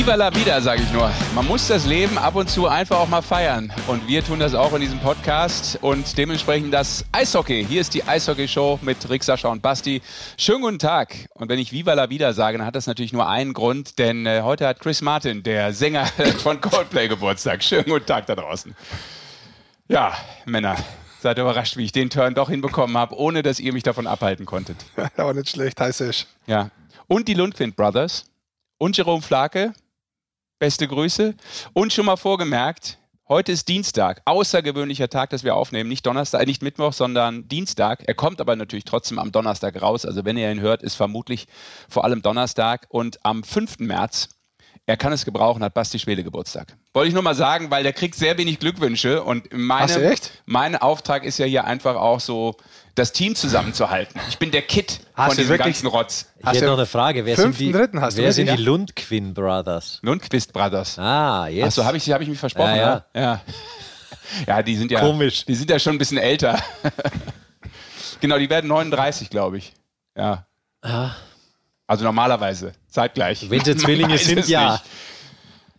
Viva la vida, sage ich nur. Man muss das Leben ab und zu einfach auch mal feiern. Und wir tun das auch in diesem Podcast. Und dementsprechend das Eishockey. Hier ist die Eishockey-Show mit Rick, Sascha und Basti. Schönen guten Tag. Und wenn ich Viva la vida sage, dann hat das natürlich nur einen Grund. Denn äh, heute hat Chris Martin, der Sänger von Coldplay, Geburtstag. Schönen guten Tag da draußen. Ja, Männer. Seid überrascht, wie ich den Turn doch hinbekommen habe, ohne dass ihr mich davon abhalten konntet. Aber nicht schlecht, heiß ich. Ja. Und die Lundquint Brothers und Jerome Flake. Beste Grüße. Und schon mal vorgemerkt, heute ist Dienstag. Außergewöhnlicher Tag, dass wir aufnehmen. Nicht Donnerstag, nicht Mittwoch, sondern Dienstag. Er kommt aber natürlich trotzdem am Donnerstag raus. Also wenn ihr ihn hört, ist vermutlich vor allem Donnerstag. Und am 5. März er kann es gebrauchen, hat Basti Schwede Geburtstag. Wollte ich nur mal sagen, weil der kriegt sehr wenig Glückwünsche und meine, mein Auftrag ist ja hier einfach auch so, das Team zusammenzuhalten. Ich bin der Kit hast von diesem ganzen Rotz. Ich hätte noch eine Frage. Wer sind die, wer sind die Lundquin Brothers? Lundquist Brothers. Ah, jetzt. Achso, habe ich, hab ich mich versprochen? Ja, ja. ja. ja die sind ja, Komisch. Die sind ja schon ein bisschen älter. genau, die werden 39, glaube ich. Ja. Ah. Also normalerweise, zeitgleich. Wenn sie Zwillinge sind, ja. Nicht.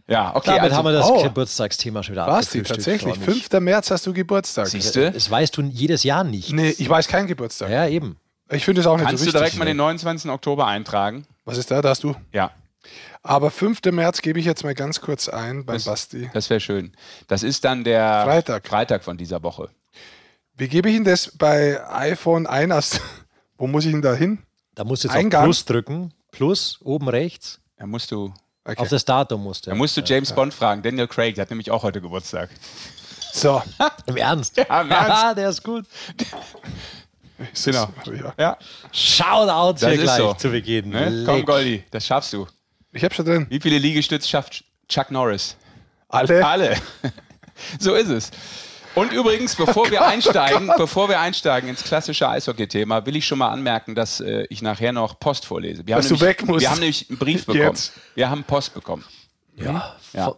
Ja, okay. Damit also, haben wir das oh, Geburtstagsthema schon wieder Basti, tatsächlich. 5. März hast du Geburtstag. Siehst du? Das weißt du jedes Jahr nicht. Nee, ich weiß keinen Geburtstag. Ja, eben. Ich finde es auch nicht Kannst so wichtig. Kannst du direkt mal den 29. Oktober eintragen? Was ist da? Da hast du? Ja. Aber 5. März gebe ich jetzt mal ganz kurz ein beim das, Basti. Das wäre schön. Das ist dann der Freitag. Freitag von dieser Woche. Wie gebe ich Ihnen das bei iPhone ein? Wo muss ich ihn da hin? Da musst du jetzt Eingang. auf Plus drücken. Plus, oben rechts. Da musst du. Okay. Auf das Datum musst du. Da musst du James ja. Bond fragen. Daniel Craig, der hat nämlich auch heute Geburtstag. So. Im Ernst? Ja, im Ernst. der ist gut. Genau. Ja. Shoutout hier gleich so. zu Beginn. Ne? Komm, Goldi, das schaffst du. Ich hab schon drin. Wie viele Liegestütze schafft Chuck Norris? Alle. Alle. so ist es. Und übrigens, bevor wir einsteigen, bevor wir einsteigen ins klassische Eishockey-Thema, will ich schon mal anmerken, dass äh, ich nachher noch Post vorlese. Wir dass du weg musst. Wir haben nämlich einen Brief bekommen. Jetzt. Wir haben Post bekommen. Ja. ja. Von,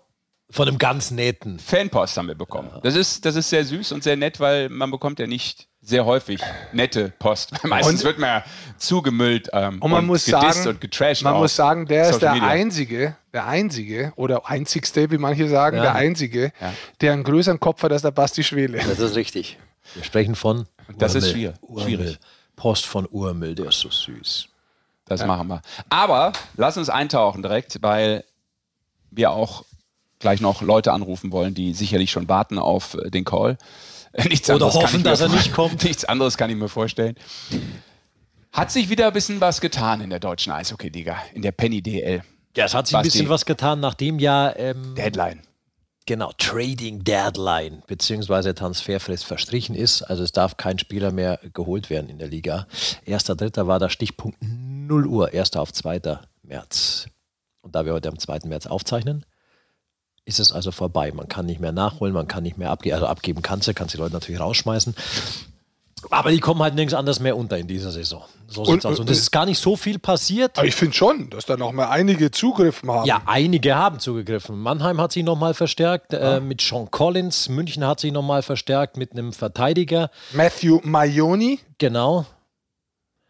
von einem ganz netten. Fanpost haben wir bekommen. Ja. Das, ist, das ist sehr süß und sehr nett, weil man bekommt ja nicht sehr häufig nette Post. Meistens und, wird man ja zugemüllt ähm, und man und muss sagen, und getrashed. Man muss sagen, der Social ist der Media. einzige, der einzige oder einzigste, wie manche sagen, ja. der einzige, ja. der einen größeren Kopf hat als der Basti Schwele. Das ist richtig. Wir sprechen von Das Urmel. ist schwierig. schwierig. Post von Urmel, der ist so süß. Das ja. machen wir. Aber lass uns eintauchen direkt, weil wir auch gleich noch Leute anrufen wollen, die sicherlich schon warten auf äh, den Call. Nichts Oder hoffen, dass er nicht kommt. Nichts anderes kann ich mir vorstellen. Hat sich wieder ein bisschen was getan in der deutschen Eishockey-Liga, in der Penny DL. Ja, es hat sich ein bisschen was getan, nachdem ja. Ähm, Deadline. Genau, Trading Deadline beziehungsweise Transferfrist verstrichen ist. Also es darf kein Spieler mehr geholt werden in der Liga. Erster, dritter war der Stichpunkt 0 Uhr, 1. auf 2. März. Und da wir heute am 2. März aufzeichnen, ist es also vorbei. Man kann nicht mehr nachholen, man kann nicht mehr abgeben. Also abgeben kannst du, kannst die Leute natürlich rausschmeißen. Aber die kommen halt nirgends anders mehr unter in dieser Saison. So sieht's und, aus. Und es ist gar nicht so viel passiert. Aber ich finde schon, dass da noch mal einige zugegriffen haben. Ja, einige haben zugegriffen. Mannheim hat sich noch mal verstärkt äh, mit Sean Collins. München hat sich noch mal verstärkt mit einem Verteidiger. Matthew Maioni. Genau.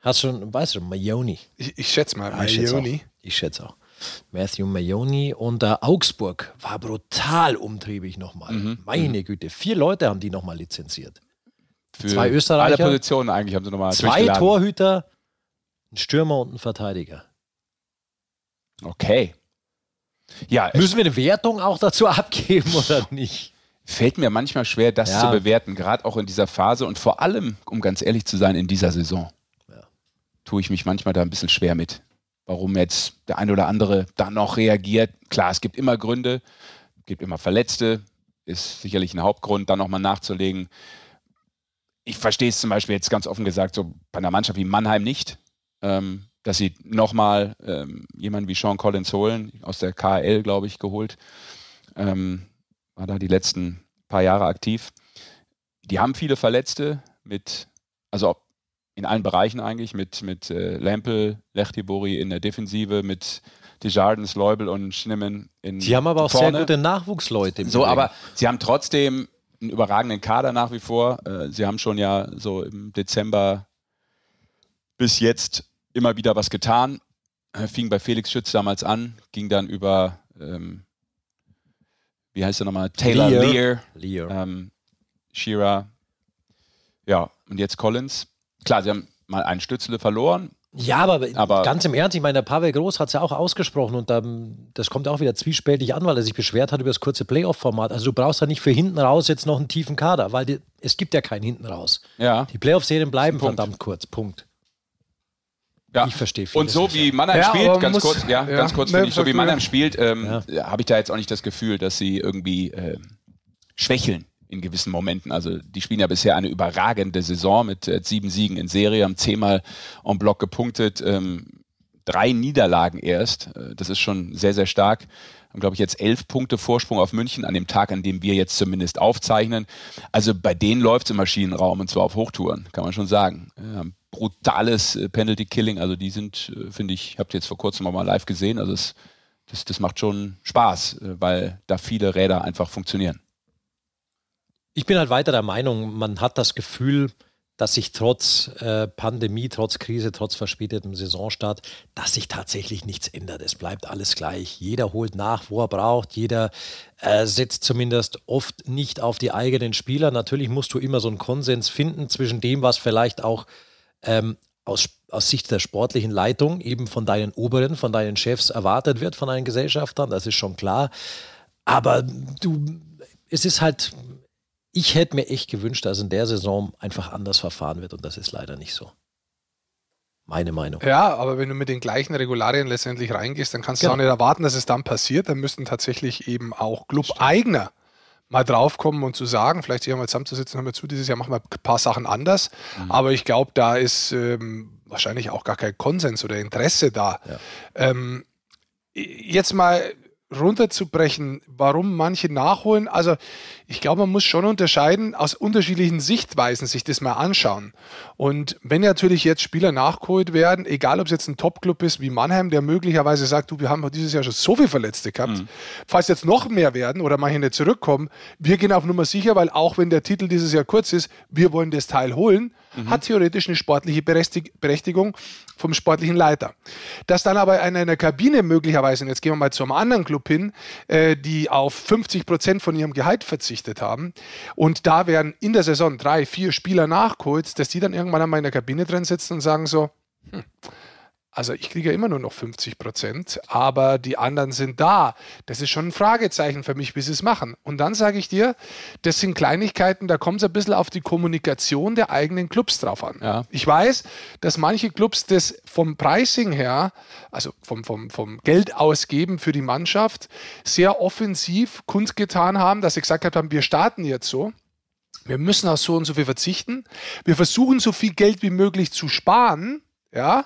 Hast schon, weißt du, Maioni. Ich, ich schätze mal, Maioni. Ich schätze auch. Matthew Mayoni und äh, Augsburg war brutal umtriebig nochmal. Mhm. Meine mhm. Güte, vier Leute haben die nochmal lizenziert. Für zwei Österreicher. Alle Positionen eigentlich haben sie nochmal Zwei Torhüter, ein Stürmer und ein Verteidiger. Okay. Ja, Müssen wir eine Wertung auch dazu abgeben oder nicht? Fällt mir manchmal schwer, das ja. zu bewerten, gerade auch in dieser Phase und vor allem, um ganz ehrlich zu sein, in dieser Saison. Ja. Tue ich mich manchmal da ein bisschen schwer mit warum jetzt der eine oder andere da noch reagiert. Klar, es gibt immer Gründe, es gibt immer Verletzte, ist sicherlich ein Hauptgrund, da nochmal nachzulegen. Ich verstehe es zum Beispiel jetzt ganz offen gesagt so bei einer Mannschaft wie Mannheim nicht, ähm, dass sie nochmal ähm, jemanden wie Sean Collins holen, aus der KL, glaube ich, geholt. Ähm, war da die letzten paar Jahre aktiv. Die haben viele Verletzte mit, also in allen Bereichen eigentlich, mit, mit äh, Lempel, Lechtibori in der Defensive, mit Desjardins, Leubel und Schneemann in Sie haben aber auch vorne. sehr gute Nachwuchsleute. so, aber sie haben trotzdem einen überragenden Kader nach wie vor. Äh, sie haben schon ja so im Dezember bis jetzt immer wieder was getan. Äh, fing bei Felix Schütz damals an, ging dann über ähm, wie heißt er nochmal? Taylor Lear. Lear, Lear. Ähm, Shearer. Ja, und jetzt Collins. Klar, sie haben mal einen Stützle verloren. Ja, aber, aber, ganz im Ernst, ich meine, der Pavel Groß hat es ja auch ausgesprochen und ähm, das kommt auch wieder zwiespältig an, weil er sich beschwert hat über das kurze Playoff-Format. Also du brauchst ja nicht für hinten raus jetzt noch einen tiefen Kader, weil die, es gibt ja keinen hinten raus. Ja. Die Playoff-Serien bleiben verdammt kurz. Punkt. Ja. Ich verstehe Und so wie Mannheim ja, spielt, ganz kurz, ja, ja, ganz kurz, ne, ich, so wie Mannheim spielt, ähm, habe ich da jetzt auch nicht das Gefühl, dass sie irgendwie äh, schwächeln in gewissen Momenten. Also die spielen ja bisher eine überragende Saison mit äh, sieben Siegen in Serie, haben zehnmal en bloc gepunktet, ähm, drei Niederlagen erst. Äh, das ist schon sehr, sehr stark. Haben, glaube ich, jetzt elf Punkte Vorsprung auf München an dem Tag, an dem wir jetzt zumindest aufzeichnen. Also bei denen läuft es im Maschinenraum und zwar auf Hochtouren, kann man schon sagen. Ja, brutales äh, Penalty Killing. Also die sind, äh, finde ich, habt ihr jetzt vor kurzem auch mal live gesehen. Also es, das, das macht schon Spaß, äh, weil da viele Räder einfach funktionieren. Ich bin halt weiter der Meinung, man hat das Gefühl, dass sich trotz äh, Pandemie, trotz Krise, trotz verspätetem Saisonstart, dass sich tatsächlich nichts ändert. Es bleibt alles gleich. Jeder holt nach, wo er braucht. Jeder äh, setzt zumindest oft nicht auf die eigenen Spieler. Natürlich musst du immer so einen Konsens finden zwischen dem, was vielleicht auch ähm, aus, aus Sicht der sportlichen Leitung eben von deinen Oberen, von deinen Chefs erwartet wird, von deinen Gesellschaftern. Das ist schon klar. Aber du, es ist halt ich hätte mir echt gewünscht, dass in der Saison einfach anders verfahren wird und das ist leider nicht so. Meine Meinung. Ja, aber wenn du mit den gleichen Regularien letztendlich reingehst, dann kannst genau. du auch nicht erwarten, dass es dann passiert. Dann müssten tatsächlich eben auch Club-Eigner mal draufkommen und zu sagen, vielleicht hier mal zusammenzusitzen, haben wir zu, dieses Jahr machen wir ein paar Sachen anders. Mhm. Aber ich glaube, da ist ähm, wahrscheinlich auch gar kein Konsens oder Interesse da. Ja. Ähm, jetzt mal runterzubrechen, warum manche nachholen. Also ich glaube, man muss schon unterscheiden, aus unterschiedlichen Sichtweisen sich das mal anschauen. Und wenn natürlich jetzt Spieler nachgeholt werden, egal ob es jetzt ein Top-Club ist wie Mannheim, der möglicherweise sagt, du, wir haben dieses Jahr schon so viele Verletzte gehabt, mhm. falls jetzt noch mehr werden oder manche nicht zurückkommen, wir gehen auf Nummer sicher, weil auch wenn der Titel dieses Jahr kurz ist, wir wollen das Teil holen, mhm. hat theoretisch eine sportliche Berechtigung vom sportlichen Leiter. Dass dann aber in einer Kabine möglicherweise, und jetzt gehen wir mal zu einem anderen Club hin, äh, die auf 50 Prozent von ihrem Gehalt verzichtet haben und da werden in der Saison drei, vier Spieler nachgeholt, dass die dann irgendwann einmal in der Kabine drin sitzen und sagen so, hm, also ich kriege ja immer nur noch 50 Prozent, aber die anderen sind da. Das ist schon ein Fragezeichen für mich, wie sie es machen. Und dann sage ich dir, das sind Kleinigkeiten, da kommt es ein bisschen auf die Kommunikation der eigenen Clubs drauf an. Ja. Ich weiß, dass manche Clubs das vom Pricing her, also vom, vom, vom Geld ausgeben für die Mannschaft, sehr offensiv kundgetan haben, dass sie gesagt haben, wir starten jetzt so. Wir müssen auf so und so viel verzichten. Wir versuchen so viel Geld wie möglich zu sparen. Ja,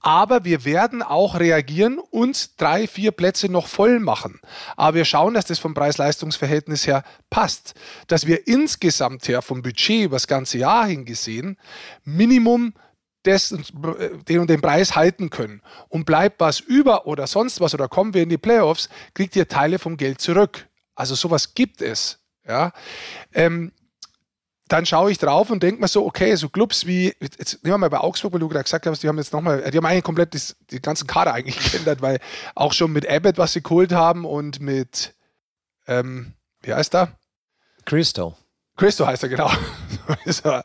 aber wir werden auch reagieren und drei, vier Plätze noch voll machen. Aber wir schauen, dass das vom Preis-Leistungs-Verhältnis her passt. Dass wir insgesamt her vom Budget über das ganze Jahr hingesehen Minimum des, den und den Preis halten können. Und bleibt was über oder sonst was oder kommen wir in die Playoffs, kriegt ihr Teile vom Geld zurück. Also sowas gibt es. Ja. Ähm, dann schaue ich drauf und denke mir so, okay, so Clubs wie, jetzt nehmen wir mal bei Augsburg, weil du gerade gesagt hast, die haben jetzt nochmal, die haben eigentlich komplett das, die ganzen Kader eigentlich geändert, weil auch schon mit Abbott, was sie geholt haben und mit, ähm, wie heißt er? Crystal. Christo heißt er, genau.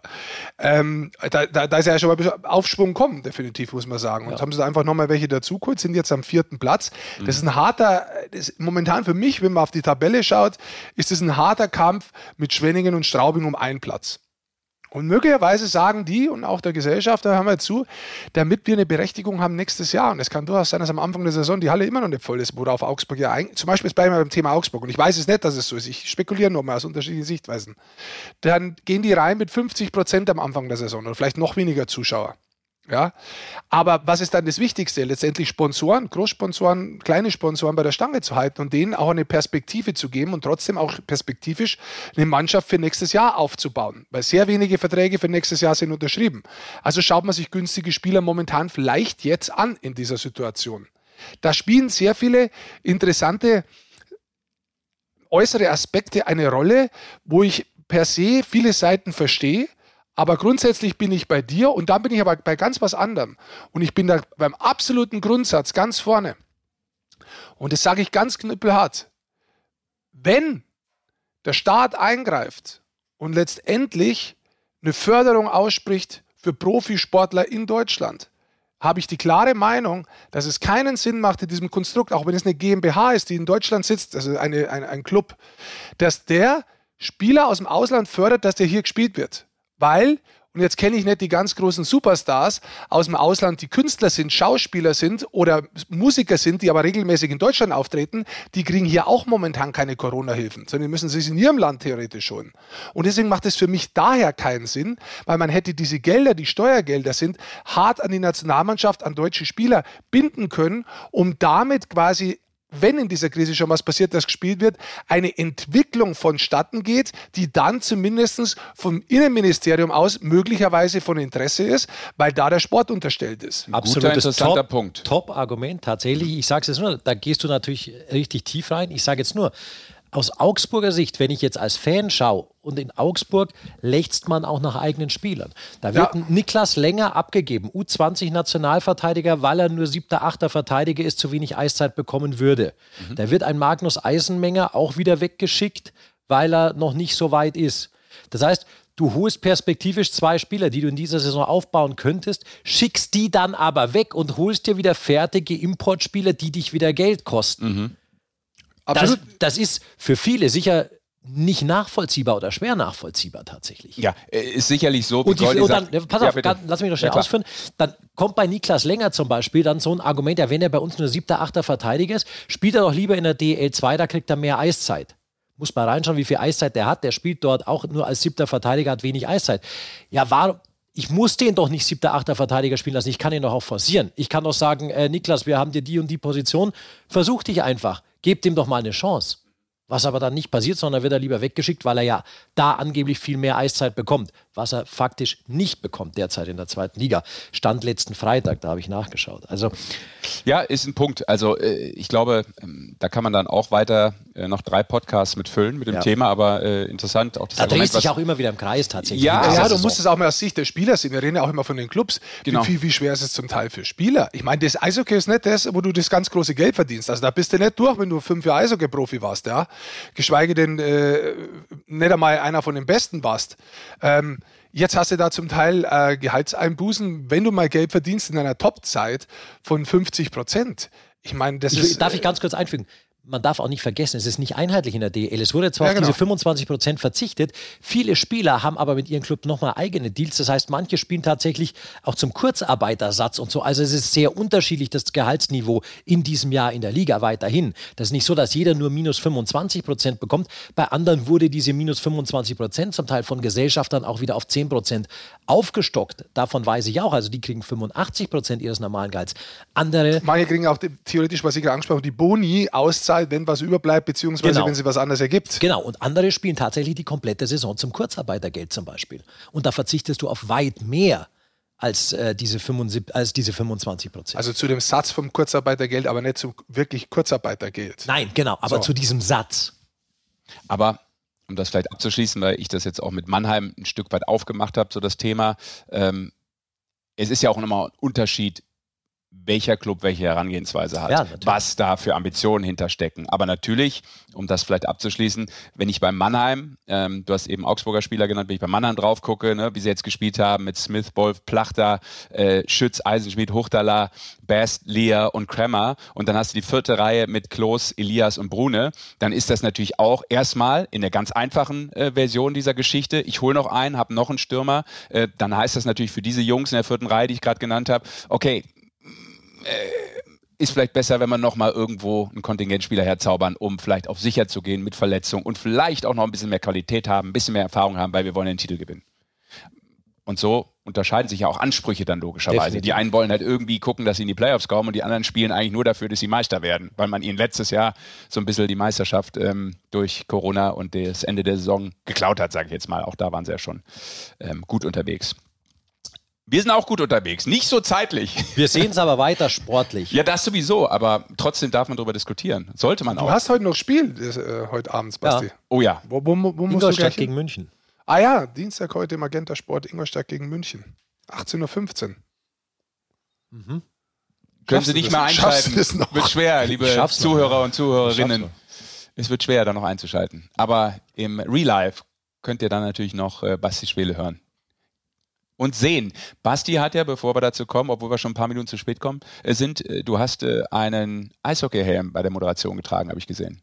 ähm, da, da, da, ist ja schon mal ein bisschen Aufschwung kommen, definitiv, muss man sagen. Und ja. haben sie da einfach nochmal welche dazugeholt, sind jetzt am vierten Platz. Mhm. Das ist ein harter, ist momentan für mich, wenn man auf die Tabelle schaut, ist es ein harter Kampf mit Schwenningen und Straubing um einen Platz. Und möglicherweise sagen die und auch der Gesellschafter, hören wir zu, damit wir eine Berechtigung haben nächstes Jahr. Und es kann durchaus sein, dass am Anfang der Saison die Halle immer noch nicht voll ist, worauf Augsburg ja ein, zum Beispiel bleiben wir beim Thema Augsburg. Und ich weiß es nicht, dass es so ist. Ich spekuliere nur mal aus unterschiedlichen Sichtweisen. Dann gehen die rein mit 50 Prozent am Anfang der Saison oder vielleicht noch weniger Zuschauer. Ja, aber was ist dann das Wichtigste? Letztendlich Sponsoren, Großsponsoren, kleine Sponsoren bei der Stange zu halten und denen auch eine Perspektive zu geben und trotzdem auch perspektivisch eine Mannschaft für nächstes Jahr aufzubauen. Weil sehr wenige Verträge für nächstes Jahr sind unterschrieben. Also schaut man sich günstige Spieler momentan vielleicht jetzt an in dieser Situation. Da spielen sehr viele interessante äußere Aspekte eine Rolle, wo ich per se viele Seiten verstehe aber grundsätzlich bin ich bei dir und dann bin ich aber bei ganz was anderem. Und ich bin da beim absoluten Grundsatz ganz vorne. Und das sage ich ganz knüppelhart. Wenn der Staat eingreift und letztendlich eine Förderung ausspricht für Profisportler in Deutschland, habe ich die klare Meinung, dass es keinen Sinn macht in diesem Konstrukt, auch wenn es eine GmbH ist, die in Deutschland sitzt, also eine, ein, ein Club, dass der Spieler aus dem Ausland fördert, dass der hier gespielt wird. Weil und jetzt kenne ich nicht die ganz großen Superstars aus dem Ausland, die Künstler sind, Schauspieler sind oder Musiker sind, die aber regelmäßig in Deutschland auftreten, die kriegen hier auch momentan keine Corona-Hilfen, sondern müssen sie es in ihrem Land theoretisch holen. Und deswegen macht es für mich daher keinen Sinn, weil man hätte diese Gelder, die Steuergelder sind, hart an die Nationalmannschaft, an deutsche Spieler binden können, um damit quasi wenn in dieser Krise schon was passiert, das gespielt wird, eine Entwicklung vonstatten geht, die dann zumindest vom Innenministerium aus möglicherweise von Interesse ist, weil da der Sport unterstellt ist. Absolut interessanter Top, Punkt. Top-Argument, tatsächlich. Ich sage es jetzt nur, da gehst du natürlich richtig tief rein. Ich sage jetzt nur, aus Augsburger Sicht, wenn ich jetzt als Fan schaue und in Augsburg lechzt man auch nach eigenen Spielern. Da wird ja. Niklas Länger abgegeben, U20-Nationalverteidiger, weil er nur siebter, achter Verteidiger ist, zu wenig Eiszeit bekommen würde. Mhm. Da wird ein Magnus Eisenmenger auch wieder weggeschickt, weil er noch nicht so weit ist. Das heißt, du holst perspektivisch zwei Spieler, die du in dieser Saison aufbauen könntest, schickst die dann aber weg und holst dir wieder fertige Importspieler, die dich wieder Geld kosten. Mhm. Absolut. Das, das ist für viele sicher nicht nachvollziehbar oder schwer nachvollziehbar tatsächlich. Ja, äh, ist sicherlich so. Und, die, und dann, pass auf, ja, lass mich noch schnell ja, ausführen. Dann kommt bei Niklas Länger zum Beispiel dann so ein Argument, ja, wenn er bei uns nur siebter, achter Verteidiger ist, spielt er doch lieber in der DL2, da kriegt er mehr Eiszeit. Muss mal reinschauen, wie viel Eiszeit der hat. Der spielt dort auch nur als siebter Verteidiger, hat wenig Eiszeit. Ja, warum? ich muss den doch nicht siebter, achter Verteidiger spielen lassen. Ich kann ihn doch auch forcieren. Ich kann doch sagen, äh, Niklas, wir haben dir die und die Position. Versuch dich einfach. Gebt ihm doch mal eine Chance. Was aber dann nicht passiert, sondern wird er lieber weggeschickt, weil er ja da angeblich viel mehr Eiszeit bekommt, was er faktisch nicht bekommt derzeit in der zweiten Liga. Stand letzten Freitag, da habe ich nachgeschaut. Also ja, ist ein Punkt. Also äh, ich glaube, ähm, da kann man dann auch weiter äh, noch drei Podcasts mitfüllen mit dem ja. Thema, aber äh, interessant auch das Da dreht sich auch immer wieder im Kreis tatsächlich. Ja, ja du musst es auch mal aus Sicht der Spieler sehen. Wir reden ja auch immer von den Clubs. Genau. Wie, wie schwer ist es zum Teil für Spieler? Ich meine, das Eishockey ist nicht das, wo du das ganz große Geld verdienst. Also da bist du nicht durch, wenn du fünf Jahre Eishockey-Profi warst, ja geschweige denn äh, nicht einmal einer von den Besten warst. Ähm, jetzt hast du da zum Teil äh, Gehaltseinbußen, wenn du mal Geld verdienst in einer Top-Zeit von 50 Prozent. Ich meine, das ich, ist. Darf ich ganz kurz einfügen? Man darf auch nicht vergessen, es ist nicht einheitlich in der DL. Es wurde zwar ja, genau. auf diese 25 Prozent verzichtet, viele Spieler haben aber mit ihren Club nochmal eigene Deals. Das heißt, manche spielen tatsächlich auch zum Kurzarbeitersatz und so. Also es ist sehr unterschiedlich, das Gehaltsniveau in diesem Jahr in der Liga weiterhin. Das ist nicht so, dass jeder nur minus 25 Prozent bekommt. Bei anderen wurde diese minus 25 Prozent zum Teil von Gesellschaftern auch wieder auf 10 Prozent aufgestockt. Davon weiß ich auch. Also die kriegen 85 Prozent ihres normalen Gehalts. Andere. Manche kriegen auch theoretisch, was ich gerade angesprochen habe, die Boni auszahlt, wenn was überbleibt, beziehungsweise genau. wenn sie was anderes ergibt. Genau. Und andere spielen tatsächlich die komplette Saison zum Kurzarbeitergeld zum Beispiel. Und da verzichtest du auf weit mehr als, äh, diese, 75, als diese 25 Prozent. Also zu dem Satz vom Kurzarbeitergeld, aber nicht zu wirklich Kurzarbeitergeld. Nein, genau, aber so. zu diesem Satz. Aber um das vielleicht abzuschließen, weil ich das jetzt auch mit Mannheim ein Stück weit aufgemacht habe, so das Thema. Ähm, es ist ja auch nochmal ein Unterschied, welcher Club welche Herangehensweise hat, ja, was da für Ambitionen hinterstecken. Aber natürlich, um das vielleicht abzuschließen, wenn ich bei Mannheim, ähm, du hast eben Augsburger Spieler genannt, wenn ich bei Mannheim drauf gucke, ne, wie sie jetzt gespielt haben mit Smith, Wolf, Plachter, äh, Schütz, Eisenschmidt, Huchtala, Best, Lea und Kremmer und dann hast du die vierte Reihe mit Klos, Elias und Brune, dann ist das natürlich auch erstmal in der ganz einfachen äh, Version dieser Geschichte, ich hole noch einen, habe noch einen Stürmer, äh, dann heißt das natürlich für diese Jungs in der vierten Reihe, die ich gerade genannt habe, okay, ist vielleicht besser, wenn man nochmal irgendwo einen Kontingentspieler herzaubern, um vielleicht auf sicher zu gehen mit Verletzung und vielleicht auch noch ein bisschen mehr Qualität haben, ein bisschen mehr Erfahrung haben, weil wir wollen den Titel gewinnen. Und so unterscheiden sich ja auch Ansprüche dann logischerweise. Definitiv. Die einen wollen halt irgendwie gucken, dass sie in die Playoffs kommen und die anderen spielen eigentlich nur dafür, dass sie Meister werden, weil man ihnen letztes Jahr so ein bisschen die Meisterschaft ähm, durch Corona und das Ende der Saison geklaut hat, sage ich jetzt mal. Auch da waren sie ja schon ähm, gut unterwegs. Wir sind auch gut unterwegs, nicht so zeitlich. Wir sehen es aber weiter sportlich. Ja, das sowieso, aber trotzdem darf man darüber diskutieren. Sollte man du auch. Du hast heute noch Spiel, äh, heute abends, Basti. Ja. Oh ja. Wo, wo, wo musst du gleich gegen München. Ah ja, Dienstag heute Magenta Sport Ingolstadt gegen München. 18.15 Uhr. Mhm. Können Sie nicht mehr einschalten. Wird schwer, liebe Zuhörer und Zuhörerinnen. Es wird schwer, da noch einzuschalten. Aber im Real Life könnt ihr dann natürlich noch äh, Basti Schwele hören. Und sehen. Basti hat ja, bevor wir dazu kommen, obwohl wir schon ein paar Minuten zu spät kommen, äh, sind, äh, du hast äh, einen Eishockeyhelm bei der Moderation getragen, habe ich gesehen.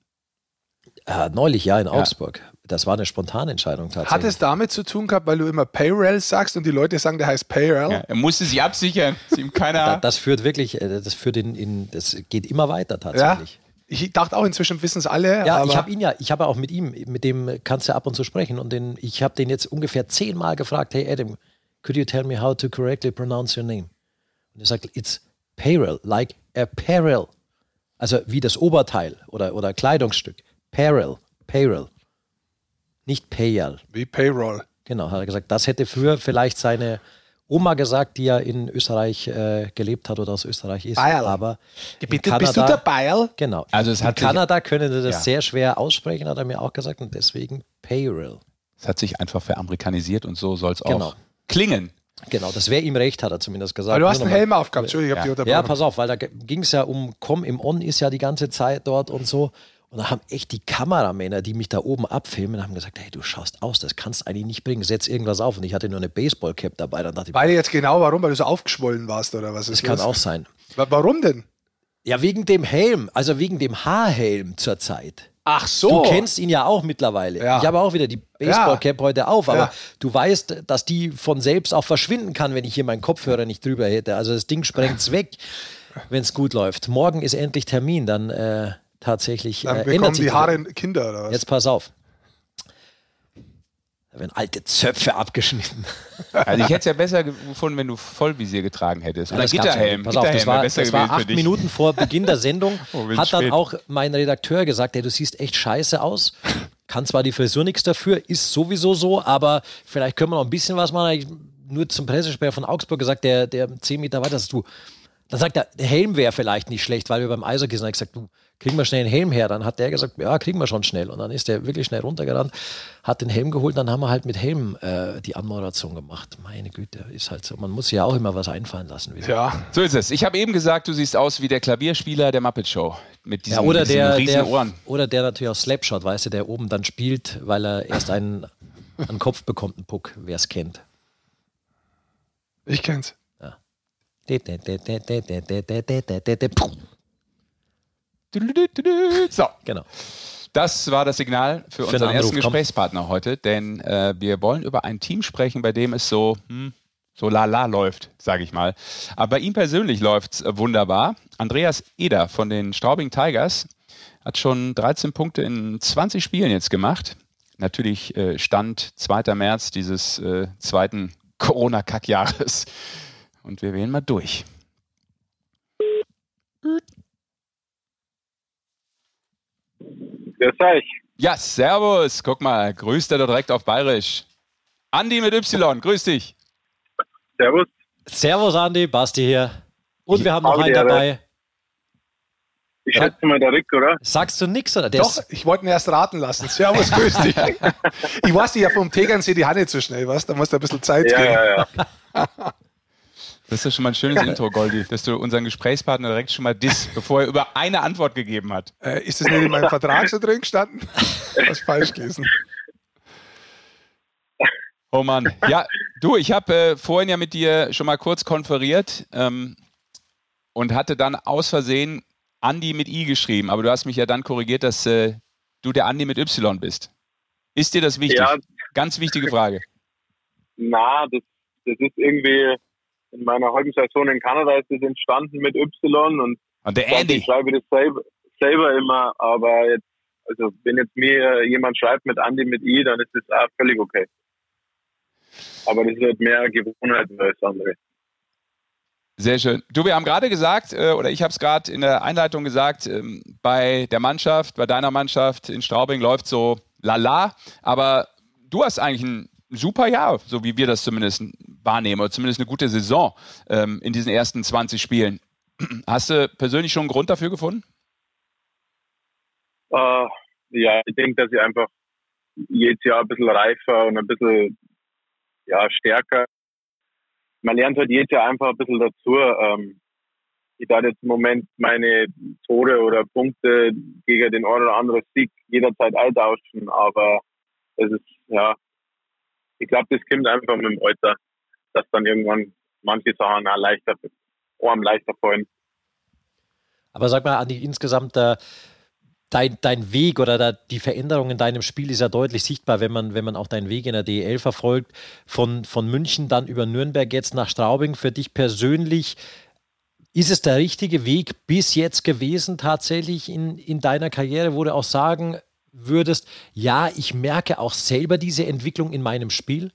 Äh, neulich ja in Augsburg. Ja. Das war eine spontane Entscheidung tatsächlich. Hat es damit zu tun gehabt, weil du immer Payroll sagst und die Leute sagen, der heißt Payroll? Ja, er musste sich absichern. Ihm keiner. das, das führt wirklich, das führt in, in, das geht immer weiter tatsächlich. Ja. Ich dachte auch, inzwischen wissen es alle. Ja, ich habe ihn ja, ich habe auch mit ihm, mit dem kannst du ab und zu sprechen und den, ich habe den jetzt ungefähr zehnmal gefragt, hey Adam, could you tell me how to correctly pronounce your name? Und er sagt, it's payroll, like apparel. Also wie das Oberteil oder, oder Kleidungsstück. Payroll, Payroll. Nicht Payroll. Wie Payroll. Genau, hat er gesagt, das hätte früher vielleicht seine Oma gesagt, die ja in Österreich äh, gelebt hat oder aus Österreich ist. Bayerl. Aber Bitte, Kanada, bist du der Bayerl? Genau. Also es in Kanada können sie das ja. sehr schwer aussprechen, hat er mir auch gesagt, und deswegen Payroll. Es hat sich einfach veramerikanisiert und so soll es genau. auch klingen. Genau, das wäre ihm recht, hat er zumindest gesagt. Aber du hast einen Helm aufgehabt, Entschuldigung, ich habe ja. ja, pass auf, weil da ging es ja um, komm, im On ist ja die ganze Zeit dort und so. Und da haben echt die Kameramänner, die mich da oben abfilmen, haben gesagt, hey, du schaust aus, das kannst du eigentlich nicht bringen, setz irgendwas auf. Und ich hatte nur eine Baseballcap dabei. Dann dachte ich, Beide jetzt genau, warum? Weil du so aufgeschwollen warst oder was ist das? Das kann auch sein. Warum denn? Ja, wegen dem Helm, also wegen dem Haarhelm zur Zeit. Ach so. Du kennst ihn ja auch mittlerweile. Ja. Ich habe auch wieder die Baseballcap ja. heute auf, aber ja. du weißt, dass die von selbst auch verschwinden kann, wenn ich hier meinen Kopfhörer nicht drüber hätte. Also das Ding sprengt es weg, wenn es gut läuft. Morgen ist endlich Termin, dann äh, tatsächlich Dann äh, bekommen die Haare Kinder oder was? Jetzt pass auf. Da werden alte Zöpfe abgeschnitten. Also ich hätte es ja besser gefunden, wenn du Vollvisier getragen hättest. Oder Gitterhelm. Pass auf, das war, das war acht Minuten vor Beginn der Sendung. oh, hat dann spät. auch mein Redakteur gesagt, hey, du siehst echt scheiße aus. Kann zwar die Frisur nichts dafür, ist sowieso so, aber vielleicht können wir noch ein bisschen was machen. Ich nur zum Pressesprecher von Augsburg gesagt, der, der zehn Meter weiter ist, du. Dann sagt er, der Helm wäre vielleicht nicht schlecht, weil wir beim Eishockey sind. Ich gesagt, du, kriegen wir schnell einen Helm her. Dann hat der gesagt, ja, kriegen wir schon schnell. Und dann ist der wirklich schnell runtergerannt, hat den Helm geholt. Dann haben wir halt mit Helm äh, die Anmoderation gemacht. Meine Güte, ist halt so. Man muss ja auch immer was einfallen lassen. Wieder. Ja, so ist es. Ich habe eben gesagt, du siehst aus wie der Klavierspieler der Muppet Show. Mit diesen, ja, oder diesen der, riesen der, Ohren. Oder der natürlich auch Slapshot, weißt du, der oben dann spielt, weil er erst einen, einen Kopf bekommt, einen Puck, wer es kennt. Ich kenn's. Ja. So. Genau. Das war das Signal für, für unseren ersten Gesprächspartner komm. heute, denn äh, wir wollen über ein Team sprechen, bei dem es so, hm, so lala läuft, sage ich mal. Aber bei ihm persönlich läuft es wunderbar. Andreas Eder von den Straubing Tigers hat schon 13 Punkte in 20 Spielen jetzt gemacht. Natürlich äh, Stand 2. März dieses äh, zweiten Corona-Kackjahres. Und wir wählen mal durch. Grüß euch. Ja, servus. Guck mal, grüßt er direkt auf Bayerisch. Andi mit Y, grüß dich. Servus. Servus, Andi, Basti hier. Und wir haben noch einen dabei. Ich schätze mal der Rick, oder? Sagst du nichts, oder? Der Doch, ich wollte ihn erst raten lassen. Servus, grüß dich. ich weiß nicht, ja vom Tegernsee die Hand nicht so schnell, was? Da musst du ein bisschen Zeit ja, geben. Ja, ja. Das ist ja schon mal ein schönes Intro, Goldi, dass du unseren Gesprächspartner direkt schon mal diss, bevor er über eine Antwort gegeben hat. Äh, ist das nicht in meinem Vertrag so drin gestanden? Was falsch gelesen. Oh Mann. Ja, du, ich habe äh, vorhin ja mit dir schon mal kurz konferiert ähm, und hatte dann aus Versehen Andi mit I geschrieben, aber du hast mich ja dann korrigiert, dass äh, du der Andi mit Y bist. Ist dir das wichtig? Ja. Ganz wichtige Frage. Na, das, das ist irgendwie in meiner halben Saison in Kanada ist das entstanden mit Y und, und der Andy. ich schreibe das selber, selber immer, aber jetzt, also wenn jetzt mir jemand schreibt mit Andy mit I, dann ist das auch völlig okay. Aber das ist halt mehr Gewohnheit als andere. Sehr schön. Du, wir haben gerade gesagt, äh, oder ich habe es gerade in der Einleitung gesagt, ähm, bei der Mannschaft, bei deiner Mannschaft in Straubing läuft so lala, aber du hast eigentlich ein super Jahr, so wie wir das zumindest wahrnehmen, oder zumindest eine gute Saison ähm, in diesen ersten 20 Spielen. Hast du persönlich schon einen Grund dafür gefunden? Uh, ja, ich denke, dass ich einfach jedes Jahr ein bisschen reifer und ein bisschen ja, stärker. Man lernt halt jedes Jahr einfach ein bisschen dazu. Ähm, ich darf jetzt im Moment meine Tore oder Punkte gegen den einen oder anderen Sieg jederzeit eintauschen, aber es ist, ja, ich glaube, das kommt einfach mit dem Alter, dass dann irgendwann manche Sachen auch leichter, einem leichter fallen. Aber sag mal, Andi, insgesamt äh, dein, dein Weg oder da, die Veränderung in deinem Spiel ist ja deutlich sichtbar, wenn man, wenn man auch deinen Weg in der DEL verfolgt. Von, von München dann über Nürnberg jetzt nach Straubing. Für dich persönlich, ist es der richtige Weg bis jetzt gewesen, tatsächlich in, in deiner Karriere, wo du auch sagen würdest, ja, ich merke auch selber diese Entwicklung in meinem Spiel?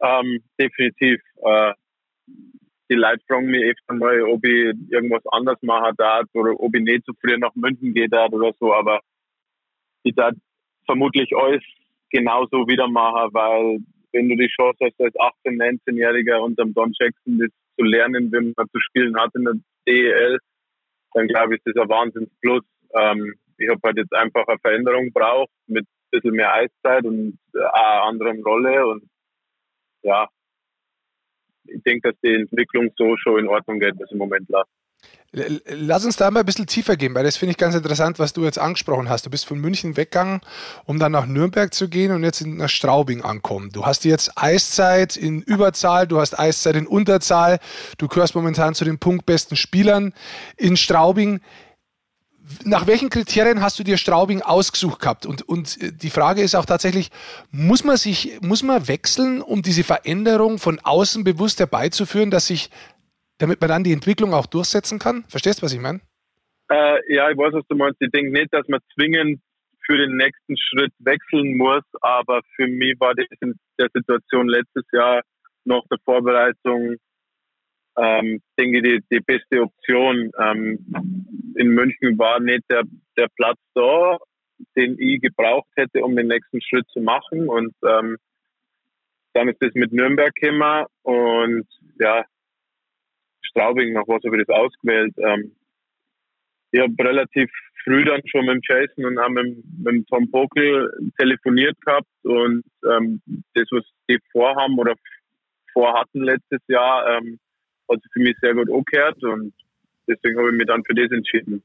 Ähm, definitiv. Äh, die Leute fragen mich öfter mal, ob ich irgendwas anders machen darf oder ob ich nicht so früh nach München gehen darf oder so, aber ich darf vermutlich alles genauso wieder machen, weil wenn du die Chance hast, als 18-, 19-Jähriger unterm Don Jackson das zu lernen, wie man zu spielen hat in der DEL, dann glaube ich, ist das ein Wahnsinnsplus. Ähm, ich habe halt jetzt einfach eine Veränderung braucht mit ein bisschen mehr Eiszeit und einer anderen Rolle und ja, ich denke, dass die Entwicklung so schon in Ordnung geht, was im Moment läuft. Lass uns da mal ein bisschen tiefer gehen, weil das finde ich ganz interessant, was du jetzt angesprochen hast. Du bist von München weggegangen, um dann nach Nürnberg zu gehen und jetzt nach Straubing ankommen. Du hast jetzt Eiszeit in Überzahl, du hast Eiszeit in Unterzahl, du gehörst momentan zu den punktbesten Spielern in Straubing nach welchen Kriterien hast du dir Straubing ausgesucht gehabt? Und, und äh, die Frage ist auch tatsächlich, muss man sich, muss man wechseln, um diese Veränderung von außen bewusst herbeizuführen, dass sich, damit man dann die Entwicklung auch durchsetzen kann? Verstehst du, was ich meine? Äh, ja, ich weiß, was du meinst. Ich denke nicht, dass man zwingend für den nächsten Schritt wechseln muss, aber für mich war das in der Situation letztes Jahr nach der Vorbereitung ähm, denke die, die beste Option. Ähm, in München war nicht der, der Platz da, den ich gebraucht hätte, um den nächsten Schritt zu machen. Und ähm, dann ist das mit Nürnberg gekommen und ja, Straubing, nach was habe ich das ausgewählt? Ähm, ich habe relativ früh dann schon mit Jason und auch mit, mit Tom Pokel telefoniert gehabt und ähm, das, was die vorhaben oder vorhatten letztes Jahr, ähm, hat sich für mich sehr gut angehört und deswegen habe ich mich dann für das entschieden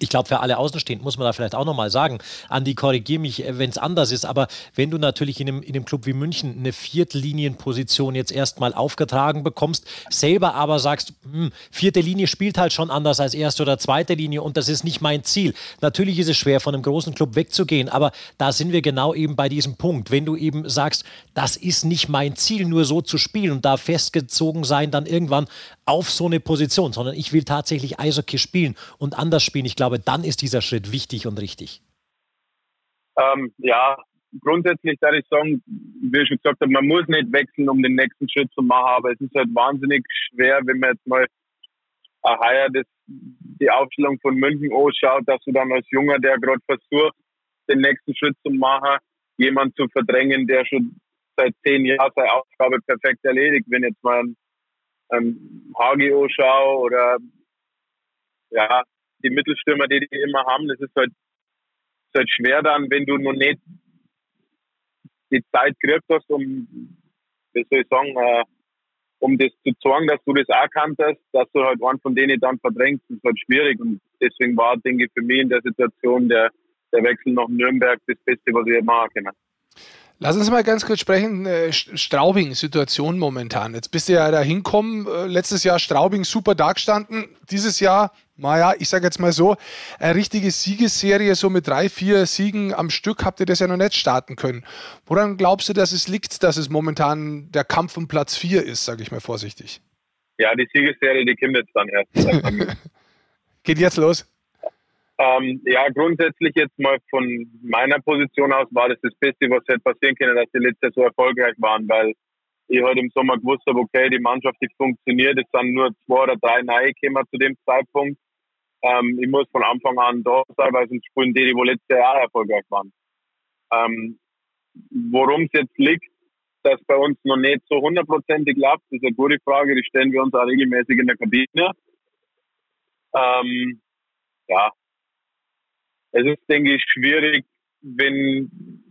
ich glaube, für alle Außenstehenden muss man da vielleicht auch nochmal sagen, Andi, korrigiere mich, äh, wenn es anders ist, aber wenn du natürlich in einem, in einem Club wie München eine Viertlinienposition jetzt erstmal aufgetragen bekommst, selber aber sagst, hm, vierte Linie spielt halt schon anders als erste oder zweite Linie und das ist nicht mein Ziel. Natürlich ist es schwer, von einem großen Club wegzugehen, aber da sind wir genau eben bei diesem Punkt. Wenn du eben sagst, das ist nicht mein Ziel, nur so zu spielen und da festgezogen sein, dann irgendwann auf so eine Position, sondern ich will tatsächlich Eishockey spielen und anders spielen. Ich glaube, dann ist dieser Schritt wichtig und richtig. Ähm, ja, grundsätzlich darf ich sagen, wie ich schon gesagt habe, man muss nicht wechseln, um den nächsten Schritt zu machen, aber es ist halt wahnsinnig schwer, wenn man jetzt mal heuer das, die Aufstellung von München anschaut, dass du dann als Junger, der gerade versucht, den nächsten Schritt zu machen, jemand zu verdrängen, der schon seit zehn Jahren seine Aufgabe perfekt erledigt. Wenn jetzt mal ein, ein HGO schau oder ja, die Mittelstürmer, die die immer haben, das ist halt, ist halt schwer dann, wenn du noch nicht die Zeit gekriegt hast, um, wie soll ich sagen, äh, um das zu zeigen, dass du das auch kanntest, dass du halt einen von denen dann verdrängst, ist halt schwierig. Und deswegen war, denke ich, für mich in der Situation der, der Wechsel nach Nürnberg das Beste, was ich machen kann. Lass uns mal ganz kurz sprechen. Äh, Straubing, Situation momentan. Jetzt bist du ja da hinkommen. Äh, letztes Jahr Straubing super dargestanden. Dieses Jahr, naja, ich sage jetzt mal so, eine richtige Siegesserie, so mit drei, vier Siegen am Stück habt ihr das ja noch nicht starten können. Woran glaubst du, dass es liegt, dass es momentan der Kampf um Platz vier ist, sage ich mal vorsichtig? Ja, die Siegesserie, die kommt jetzt dann erst. Geht jetzt los. Ähm, ja, grundsätzlich jetzt mal von meiner Position aus war das das Beste, was hätte passieren können, dass die letzte so erfolgreich waren, weil ich heute im Sommer gewusst habe, okay, die Mannschaft, die funktioniert, es sind nur zwei oder drei neue gekommen zu dem Zeitpunkt. Ähm, ich muss von Anfang an da sein, weil spielen die, wo letztes Jahr erfolgreich waren. Ähm, Worum es jetzt liegt, dass bei uns noch nicht so hundertprozentig läuft, ist eine gute Frage, die stellen wir uns auch regelmäßig in der Kabine. Ähm, ja, es ist, denke ich, schwierig, wenn,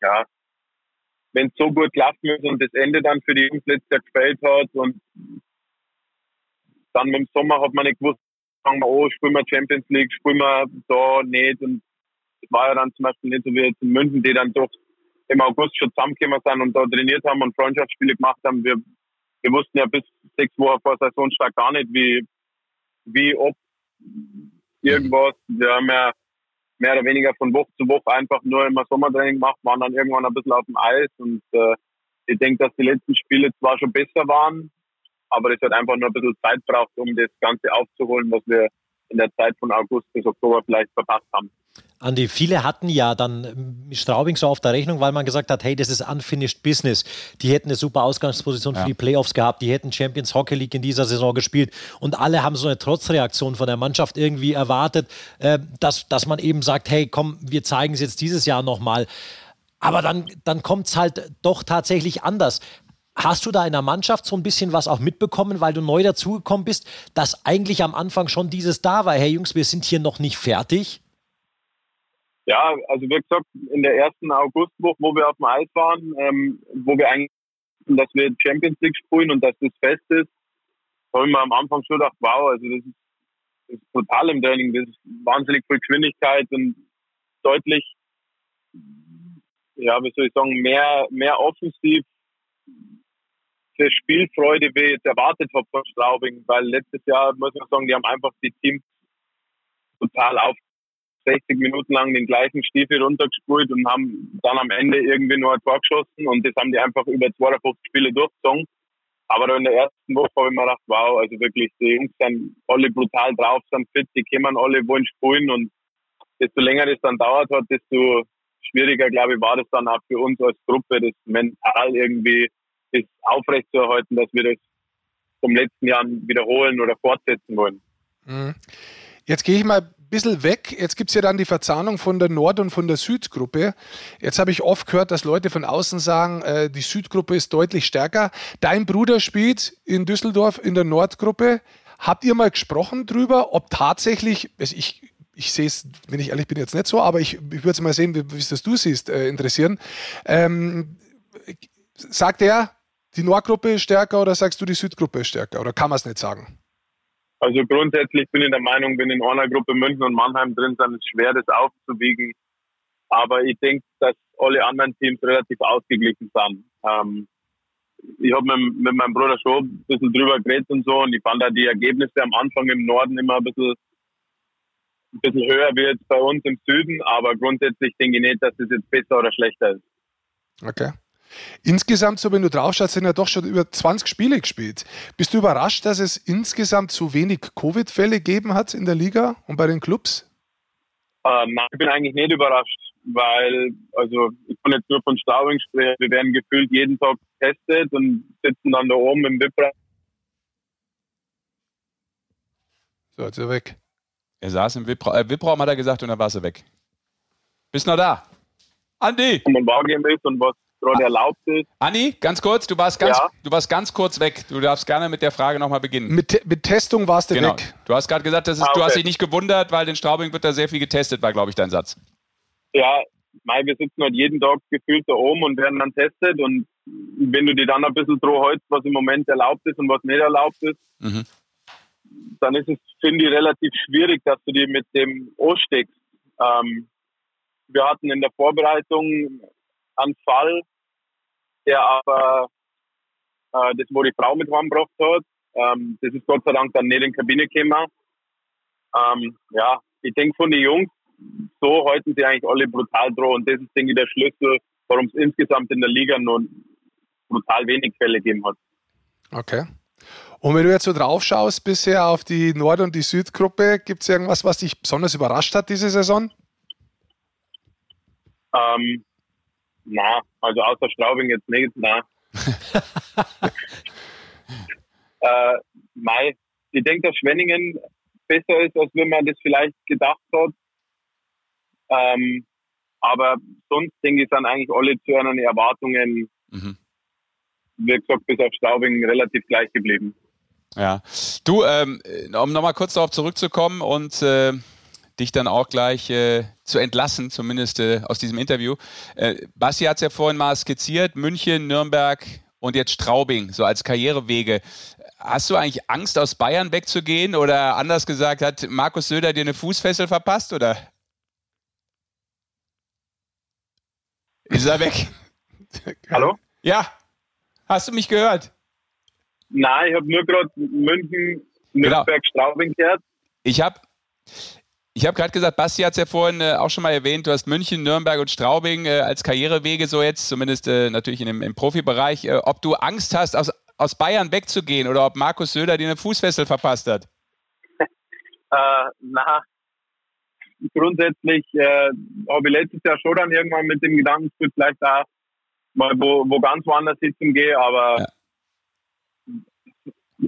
ja, wenn es so gut laufen ist und das Ende dann für die Jungs letztes Jahr gefällt hat und dann im Sommer hat man nicht gewusst, sagen wir, oh, spielen wir Champions League, spielen wir da nicht. Und das war ja dann zum Beispiel nicht so wie jetzt in München, die dann doch im August schon zusammengekommen sind und da trainiert haben und Freundschaftsspiele gemacht haben. Wir, wir wussten ja bis sechs Wochen vor Saisonstart gar nicht, wie, wie, ob irgendwas. Wir haben ja mehr oder weniger von Woche zu Woche einfach nur immer Sommertraining gemacht, waren dann irgendwann ein bisschen auf dem Eis und äh, ich denke, dass die letzten Spiele zwar schon besser waren, aber es hat einfach nur ein bisschen Zeit braucht, um das Ganze aufzuholen, was wir in der Zeit von August bis Oktober vielleicht verpasst haben. Andi, viele hatten ja dann Straubing so auf der Rechnung, weil man gesagt hat, hey, das ist unfinished business. Die hätten eine super Ausgangsposition ja. für die Playoffs gehabt, die hätten Champions Hockey League in dieser Saison gespielt und alle haben so eine Trotzreaktion von der Mannschaft irgendwie erwartet, äh, dass, dass man eben sagt, hey, komm, wir zeigen es jetzt dieses Jahr nochmal. Aber dann, dann kommt es halt doch tatsächlich anders. Hast du da in der Mannschaft so ein bisschen was auch mitbekommen, weil du neu dazugekommen bist, dass eigentlich am Anfang schon dieses da war, hey Jungs, wir sind hier noch nicht fertig? Ja, also wie gesagt, in der ersten Augustwoche, wo wir auf dem Eis waren, ähm, wo wir eigentlich, dass wir Champions League spielen und dass das fest ist, habe ich mir am Anfang schon gedacht, wow, also das ist, das ist total im Training, das ist wahnsinnig viel Geschwindigkeit und deutlich, ja, wie soll ich sagen, mehr, mehr offensiv für Spielfreude, wie ich jetzt erwartet habe von Straubing, weil letztes Jahr, muss man sagen, die haben einfach die Teams total auf 60 Minuten lang den gleichen Stiefel runtergespult und haben dann am Ende irgendwie nur ein Tor geschossen und das haben die einfach über 52 Spiele durchgezogen. Aber in der ersten Woche habe ich mir gedacht, wow, also wirklich, die Jungs sind alle brutal drauf, sind fit, die kommen alle, wollen spielen und desto länger das dann dauert hat, desto schwieriger, glaube ich, war das dann auch für uns als Gruppe, das mental irgendwie das aufrechtzuerhalten, dass wir das vom letzten Jahr wiederholen oder fortsetzen wollen. Mhm. Jetzt gehe ich mal ein bisschen weg. Jetzt gibt es ja dann die Verzahnung von der Nord- und von der Südgruppe. Jetzt habe ich oft gehört, dass Leute von außen sagen, äh, die Südgruppe ist deutlich stärker. Dein Bruder spielt in Düsseldorf in der Nordgruppe. Habt ihr mal gesprochen drüber, ob tatsächlich, also ich, ich sehe es, wenn ich ehrlich bin, jetzt nicht so, aber ich, ich würde es mal sehen, wie, wie es das du siehst, äh, interessieren. Ähm, sagt er, die Nordgruppe ist stärker oder sagst du, die Südgruppe ist stärker? Oder kann man es nicht sagen? Also grundsätzlich bin ich der Meinung, wenn in einer Gruppe München und Mannheim drin sind, ist es schwer, das aufzuwiegen. Aber ich denke, dass alle anderen Teams relativ ausgeglichen sind. Ähm, ich habe mit, mit, meinem Bruder schon ein bisschen drüber geredet und so und ich fand da die Ergebnisse am Anfang im Norden immer ein bisschen, ein bisschen höher wie jetzt bei uns im Süden, aber grundsätzlich denke ich nicht, dass es das jetzt besser oder schlechter ist. Okay. Insgesamt, so wenn du drauf schaust, sind ja doch schon über 20 Spiele gespielt. Bist du überrascht, dass es insgesamt so wenig Covid-Fälle gegeben hat in der Liga und bei den Clubs? Ähm, nein, ich bin eigentlich nicht überrascht, weil, also ich kann jetzt nur von Straubing sprechen, wir werden gefühlt jeden Tag getestet und sitzen dann da oben im Wipra. So, jetzt ist er weg. Er saß im Wipra äh, Wipraum, hat er gesagt, und dann war er weg. Bist noch da? Andi! Und man wahrgehen ist und was gerade erlaubt ist. Anni, ganz kurz, du warst ganz, ja. du warst ganz kurz weg. Du darfst gerne mit der Frage nochmal beginnen. Mit, mit Testung warst du genau. weg. Du hast gerade gesagt, das ist, ah, okay. du hast dich nicht gewundert, weil in Straubing wird da sehr viel getestet, war, glaube ich, dein Satz. Ja, Mai, wir sitzen halt jeden Tag gefühlt da oben und werden dann testet. Und wenn du dir dann ein bisschen droh holst, was im Moment erlaubt ist und was nicht erlaubt ist, mhm. dann ist es, finde ich, relativ schwierig, dass du dir mit dem ansteckst. Ähm, wir hatten in der Vorbereitung einen Fall, der aber äh, das, wo die Frau mit heimgebracht hat, ähm, das ist Gott sei Dank dann nicht in die Kabine gekommen. Ähm, ja, ich denke von den Jungs, so halten sie eigentlich alle brutal droh und das ist, denke ich, der Schlüssel, warum es insgesamt in der Liga nur brutal wenig Fälle gegeben hat. Okay. Und wenn du jetzt so drauf schaust bisher auf die Nord- und die Südgruppe, gibt es irgendwas, was dich besonders überrascht hat diese Saison? Ähm, na, also außer Straubing jetzt nicht, na. äh, Mai, ich denke, dass Schwenningen besser ist, als wenn man das vielleicht gedacht hat. Ähm, aber sonst denke ich, sind eigentlich alle zu ihren Erwartungen, mhm. wie gesagt, bis auf Straubing relativ gleich geblieben. Ja, du, ähm, um nochmal kurz darauf zurückzukommen und äh, dich dann auch gleich äh, zu entlassen, zumindest äh, aus diesem Interview. Äh, Basti hat es ja vorhin mal skizziert, München, Nürnberg und jetzt Straubing, so als Karrierewege. hast du eigentlich Angst, aus Bayern wegzugehen? Oder anders gesagt, hat Markus Söder dir eine Fußfessel verpasst? Oder? Ist er weg? Hallo? Ja. Hast du mich gehört? Nein, ich habe nur gerade München, genau. Nürnberg, genau. Straubing gehört. Ich habe ich habe gerade gesagt, Basti hat es ja vorhin äh, auch schon mal erwähnt, du hast München, Nürnberg und Straubing äh, als Karrierewege so jetzt, zumindest äh, natürlich in dem, im Profibereich. Äh, ob du Angst hast, aus, aus Bayern wegzugehen oder ob Markus Söder dir eine Fußfessel verpasst hat? Äh, na, grundsätzlich äh, habe ich letztes Jahr schon dann irgendwann mit dem Gedanken, vielleicht da mal wo, wo ganz woanders sitzen gehe, aber ja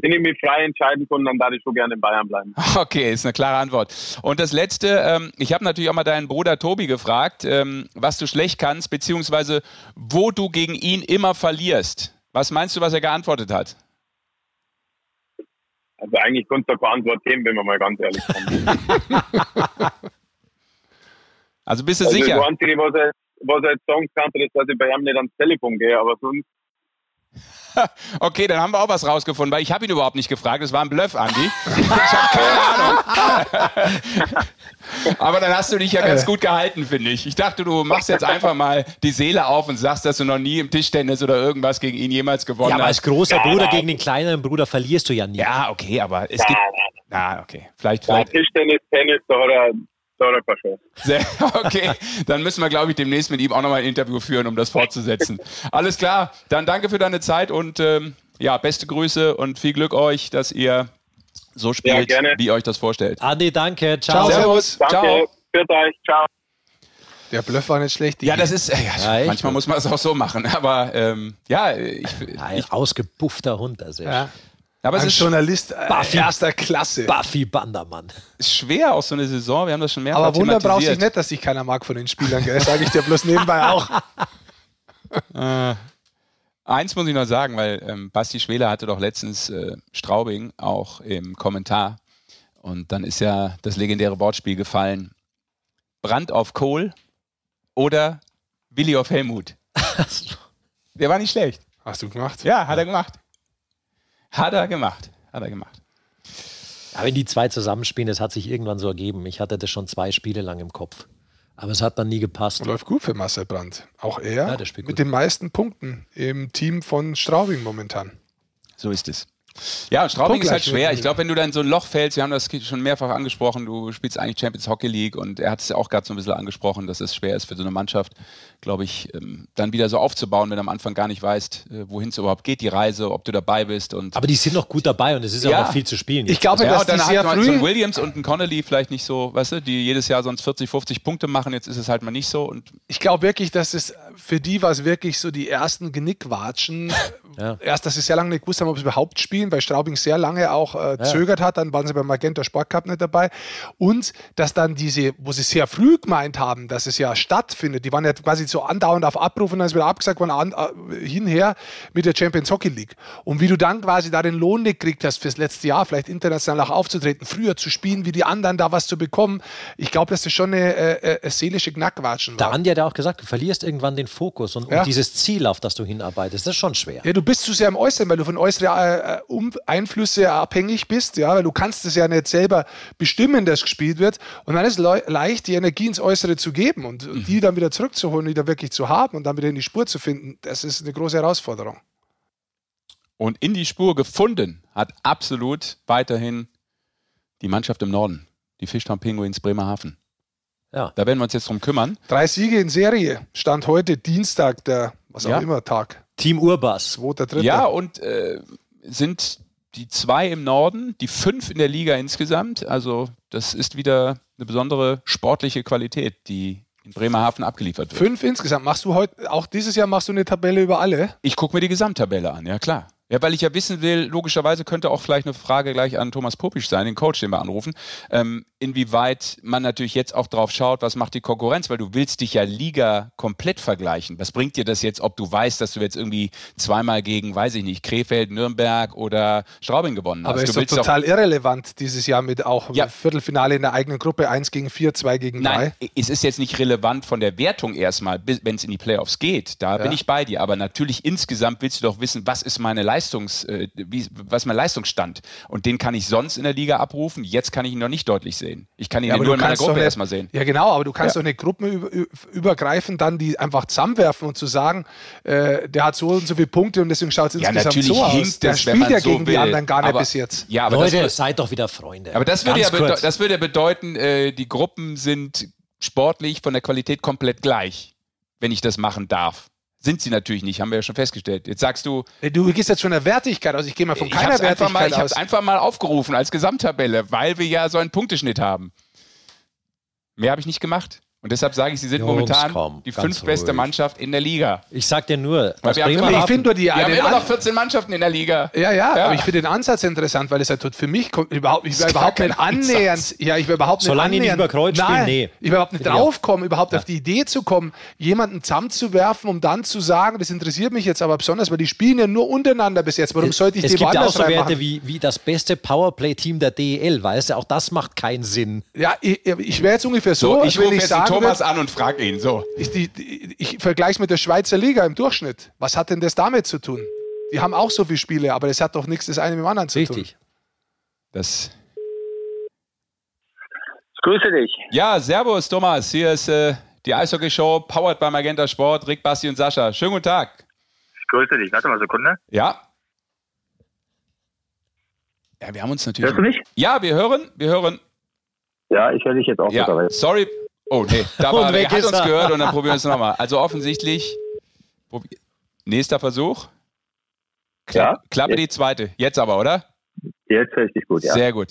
wenn ich mich frei entscheiden kann, dann darf ich schon gerne in Bayern bleiben. Okay, ist eine klare Antwort. Und das Letzte, ähm, ich habe natürlich auch mal deinen Bruder Tobi gefragt, ähm, was du schlecht kannst, beziehungsweise wo du gegen ihn immer verlierst. Was meinst du, was er geantwortet hat? Also eigentlich konnte da keine Antwort geben, wenn man mal ganz ehrlich kommt. also bist du also sicher? Das Einzige, was er, was er jetzt sagen kann, ist, dass ich bei ihm nicht ans Telefon gehe, aber sonst okay, dann haben wir auch was rausgefunden, weil ich habe ihn überhaupt nicht gefragt. Es war ein Bluff, Andi. Ich habe keine Ahnung. Aber dann hast du dich ja ganz gut gehalten, finde ich. Ich dachte, du machst jetzt einfach mal die Seele auf und sagst, dass du noch nie im Tischtennis oder irgendwas gegen ihn jemals gewonnen hast. Ja, aber als großer Bruder gegen den kleineren Bruder verlierst du ja nie. Ja, okay, aber es gibt. Na, okay. Vielleicht, vielleicht. Tischtennis, Tennis, da sehr, okay, dann müssen wir, glaube ich, demnächst mit ihm auch nochmal ein Interview führen, um das fortzusetzen. Alles klar, dann danke für deine Zeit und ähm, ja, beste Grüße und viel Glück euch, dass ihr so spielt, ja, wie ihr euch das vorstellt. Adi, danke. Ciao. Ciao. Servus. Danke. Ciao. Für euch. Ciao. Der Bluff war nicht schlecht. Ja, das ist, ja, ja, manchmal muss man es auch so machen. Aber ähm, ja, ich, ein ausgebuffter Hund, also. Ja. Aber ein es ist Journalist äh, Buffy, erster Klasse. Buffy Bandermann. Ist schwer aus so einer Saison, wir haben das schon mehrfach Aber Wunder braucht sich nicht, dass sich keiner mag von den Spielern, gell? sage ich dir bloß nebenbei auch. äh, eins muss ich noch sagen, weil ähm, Basti Schwele hatte doch letztens äh, Straubing auch im Kommentar und dann ist ja das legendäre Wortspiel gefallen. Brand auf Kohl oder Willi auf Helmut. Der war nicht schlecht. Hast du gemacht? Ja, hat er gemacht. Hat er gemacht. Hat er gemacht. Ja, wenn die zwei zusammenspielen, das hat sich irgendwann so ergeben. Ich hatte das schon zwei Spiele lang im Kopf. Aber es hat dann nie gepasst. Läuft gut für Marcel Brandt. Auch er ja, mit den meisten Punkten im Team von Straubing momentan. So ist es. Ja, Straubing ist halt schwer. Ich glaube, wenn du dann so ein Loch fällst, wir haben das schon mehrfach angesprochen, du spielst eigentlich Champions Hockey League und er hat es ja auch gerade so ein bisschen angesprochen, dass es schwer ist für so eine Mannschaft, glaube ich, ähm, dann wieder so aufzubauen, wenn du am Anfang gar nicht weißt, äh, wohin es überhaupt geht, die Reise, ob du dabei bist. Und Aber die sind noch gut dabei und es ist ja auch noch viel zu spielen. Ich glaube, ja, dass dann die sehr früh so ein Williams und ein Connolly vielleicht nicht so, weißt du, die jedes Jahr sonst 40, 50 Punkte machen, jetzt ist es halt mal nicht so. Und ich glaube wirklich, dass es für die war es wirklich so die ersten Genickwatschen. ja. Erst, dass sie sehr lange nicht gewusst haben, ob sie überhaupt spielen, weil Straubing sehr lange auch äh, zögert ja. hat, dann waren sie beim Magenta Sport Cup nicht dabei. Und dass dann diese, wo sie sehr früh gemeint haben, dass es ja stattfindet, die waren ja quasi so andauernd auf Abruf und dann ist wieder abgesagt worden, an, äh, hinher mit der Champions Hockey League. Und wie du dann quasi da den Lohn gekriegt hast fürs letzte Jahr, vielleicht international auch aufzutreten, früher zu spielen, wie die anderen da was zu bekommen, ich glaube, dass das schon eine, eine, äh, eine seelische Knackwatschen war. Der Andi hat ja auch gesagt, du verlierst irgendwann den Fokus und, ja. und, dieses Ziel, auf das du hinarbeitest, das ist schon schwer. Ja, du bist zu sehr im Äußeren, weil du von äußeren äh, um Einflüsse abhängig bist, ja, weil du kannst es ja nicht selber bestimmen, dass gespielt wird. Und dann ist es leicht, die Energie ins Äußere zu geben und mhm. die dann wieder zurückzuholen, wieder wirklich zu haben und dann wieder in die Spur zu finden. Das ist eine große Herausforderung. Und in die Spur gefunden hat absolut weiterhin die Mannschaft im Norden, die Fischtown Penguins Bremerhaven. Ja. Da werden wir uns jetzt drum kümmern. Drei Siege in Serie. Stand heute Dienstag, der was auch ja. immer Tag. Team Urbas. Zweiter, dritter. Ja, und äh, sind die zwei im Norden, die fünf in der Liga insgesamt. Also das ist wieder eine besondere sportliche Qualität, die in Bremerhaven abgeliefert wird. Fünf insgesamt. Machst du heute, auch dieses Jahr machst du eine Tabelle über alle? Ich gucke mir die Gesamttabelle an, ja klar. Ja, weil ich ja wissen will, logischerweise könnte auch vielleicht eine Frage gleich an Thomas Popisch sein, den Coach, den wir anrufen. Ähm, inwieweit man natürlich jetzt auch drauf schaut, was macht die Konkurrenz, weil du willst dich ja Liga komplett vergleichen. Was bringt dir das jetzt, ob du weißt, dass du jetzt irgendwie zweimal gegen, weiß ich nicht, Krefeld, Nürnberg oder Straubing gewonnen hast? Aber ist doch total irrelevant dieses Jahr mit auch ja. Viertelfinale in der eigenen Gruppe, 1 gegen 4, 2 gegen 3. Nein, es ist jetzt nicht relevant von der Wertung erstmal, wenn es in die Playoffs geht. Da ja. bin ich bei dir. Aber natürlich insgesamt willst du doch wissen, was ist meine Leistungs, äh, wie, was ist mein Leistungsstand? Und den kann ich sonst in der Liga abrufen. Jetzt kann ich ihn noch nicht deutlich sehen. Ich kann ihn ja, nur in meiner Gruppe erstmal sehen. Ja, genau, aber du kannst ja. doch eine Gruppe übergreifen, dann die einfach zusammenwerfen und zu sagen, äh, der hat so und so viele Punkte und deswegen schaut es ja, insgesamt so aus. Der spielt ja so gegen will. die anderen gar nicht aber, bis jetzt. Ja, aber Leute, das, seid doch wieder Freunde. Aber das würde, ja, das würde bedeuten, äh, die Gruppen sind sportlich von der Qualität komplett gleich, wenn ich das machen darf. Sind sie natürlich nicht, haben wir ja schon festgestellt. Jetzt sagst du. Du gehst jetzt von der Wertigkeit aus. Ich gehe mal von keiner Wertigkeit mal, aus. Ich habe es einfach mal aufgerufen als Gesamttabelle, weil wir ja so einen Punkteschnitt haben. Mehr habe ich nicht gemacht. Und deshalb sage ich, sie sind Jungs, momentan komm, die fünftbeste Mannschaft in der Liga. Ich sag dir nur, weil wir haben, immer, ich finde die, wir haben immer noch 14 Mannschaften in der Liga. Ja, ja, ja. aber ich finde den Ansatz interessant, weil es halt für mich kommt, überhaupt, ich war überhaupt nicht annähernd, ja, ich war überhaupt nicht Solange annähernd, nicht über Kreuz spielen, nee. Ich überhaupt nicht draufkommen, überhaupt ja. auf die Idee zu kommen, jemanden zusammenzuwerfen, um dann zu sagen, das interessiert mich jetzt aber besonders, weil die spielen ja nur untereinander bis jetzt. Warum sollte ich es die gibt auch so Werte wie, wie das beste Powerplay-Team der DEL, weißt du, auch das macht keinen Sinn. Ja, ich, ich wäre jetzt ungefähr so, so ich rufe jetzt Thomas an und frage ihn so. Ich, ich, ich vergleiche es mit der Schweizer Liga im Durchschnitt. Was hat denn das damit zu tun? Die haben auch so viele Spiele, aber das hat doch nichts das eine mit dem anderen zu Richtig. tun. Richtig. Das. Ich grüße dich. Ja, servus Thomas. Hier ist äh, die Eishockey-Show, powered by Magenta Sport. Rick, Basti und Sascha. Schönen guten Tag. Ich grüße dich. Warte mal eine Sekunde. Ja. Ja, wir haben uns natürlich. Hörst du mich? Ja, wir hören. Wir hören. Ja, ich höre dich jetzt auch. Ja, sorry, Oh, nee, da war, er hat uns gehört und dann probieren wir es nochmal. Also offensichtlich, nächster Versuch. Kla ja, Klappe jetzt. die zweite. Jetzt aber, oder? Jetzt richtig gut, ja. Sehr gut.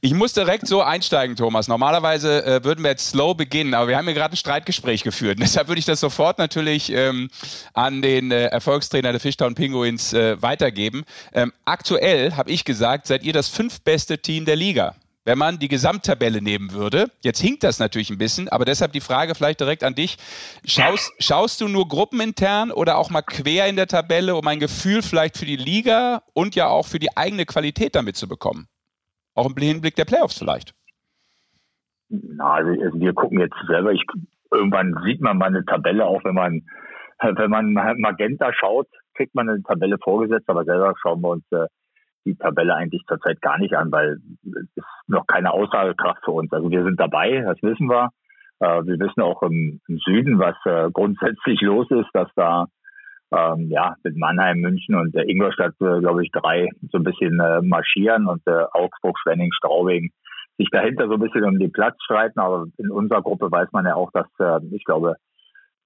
Ich muss direkt so einsteigen, Thomas. Normalerweise äh, würden wir jetzt slow beginnen, aber wir haben hier gerade ein Streitgespräch geführt. Deshalb würde ich das sofort natürlich ähm, an den äh, Erfolgstrainer der Fishtown Pinguins äh, weitergeben. Ähm, aktuell, habe ich gesagt, seid ihr das fünftbeste Team der Liga wenn man die Gesamttabelle nehmen würde. Jetzt hinkt das natürlich ein bisschen, aber deshalb die Frage vielleicht direkt an dich. Schaust, schaust du nur gruppenintern oder auch mal quer in der Tabelle, um ein Gefühl vielleicht für die Liga und ja auch für die eigene Qualität damit zu bekommen? Auch im Hinblick der Playoffs vielleicht. Na, also, also wir gucken jetzt selber, ich, irgendwann sieht man mal eine Tabelle, auch wenn man, wenn man Magenta schaut, kriegt man eine Tabelle vorgesetzt, aber selber schauen wir uns äh, die Tabelle eigentlich zurzeit gar nicht an, weil es noch keine Aussagekraft für uns. Also wir sind dabei, das wissen wir. Äh, wir wissen auch im, Süden, was äh, grundsätzlich los ist, dass da ähm, ja mit Mannheim, München und äh, Ingolstadt, äh, glaube ich, drei so ein bisschen äh, marschieren und äh, Augsburg, Schwenning, Straubing sich dahinter so ein bisschen um den Platz streiten. Aber in unserer Gruppe weiß man ja auch, dass ich glaube,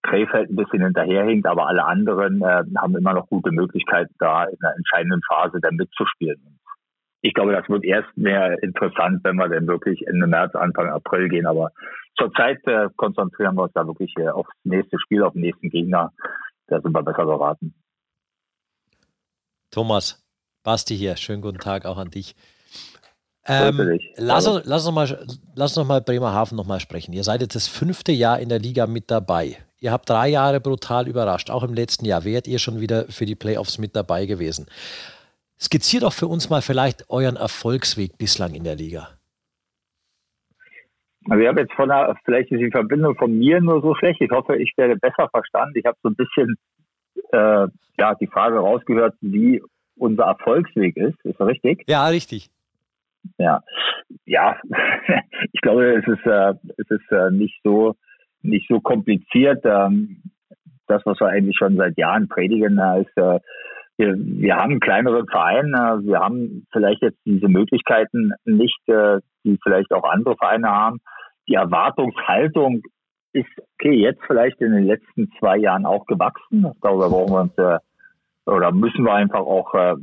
Krefeld ein bisschen hinterherhinkt, aber alle anderen haben immer noch gute Möglichkeiten, da in der entscheidenden Phase dann mitzuspielen. Ich glaube, das wird erst mehr interessant, wenn wir dann wirklich Ende März, Anfang April gehen. Aber zurzeit äh, konzentrieren wir uns da wirklich äh, aufs nächste Spiel, auf den nächsten Gegner. Da sind wir besser beraten. Thomas, Basti hier, schönen guten Tag auch an dich. Ähm, lass, uns, lass, uns mal, lass uns noch mal Bremerhaven noch mal sprechen. Ihr seid jetzt das fünfte Jahr in der Liga mit dabei. Ihr habt drei Jahre brutal überrascht. Auch im letzten Jahr wärt ihr schon wieder für die Playoffs mit dabei gewesen. Skizziert doch für uns mal vielleicht euren Erfolgsweg bislang in der Liga. Also ich habe jetzt von der, vielleicht ist die Verbindung von mir nur so schlecht. Ich hoffe, ich werde besser verstanden. Ich habe so ein bisschen äh, ja, die Frage rausgehört, wie unser Erfolgsweg ist. Ist das richtig? Ja, richtig. Ja, ja. ich glaube, es ist, äh, es ist äh, nicht so nicht so kompliziert. Ähm, das, was wir eigentlich schon seit Jahren predigen, ist, äh, wir, wir haben einen kleineren Verein, äh, wir haben vielleicht jetzt diese Möglichkeiten nicht, äh, die vielleicht auch andere Vereine haben. Die Erwartungshaltung ist okay, jetzt vielleicht in den letzten zwei Jahren auch gewachsen. Darüber brauchen wir uns äh, oder müssen wir einfach auch äh,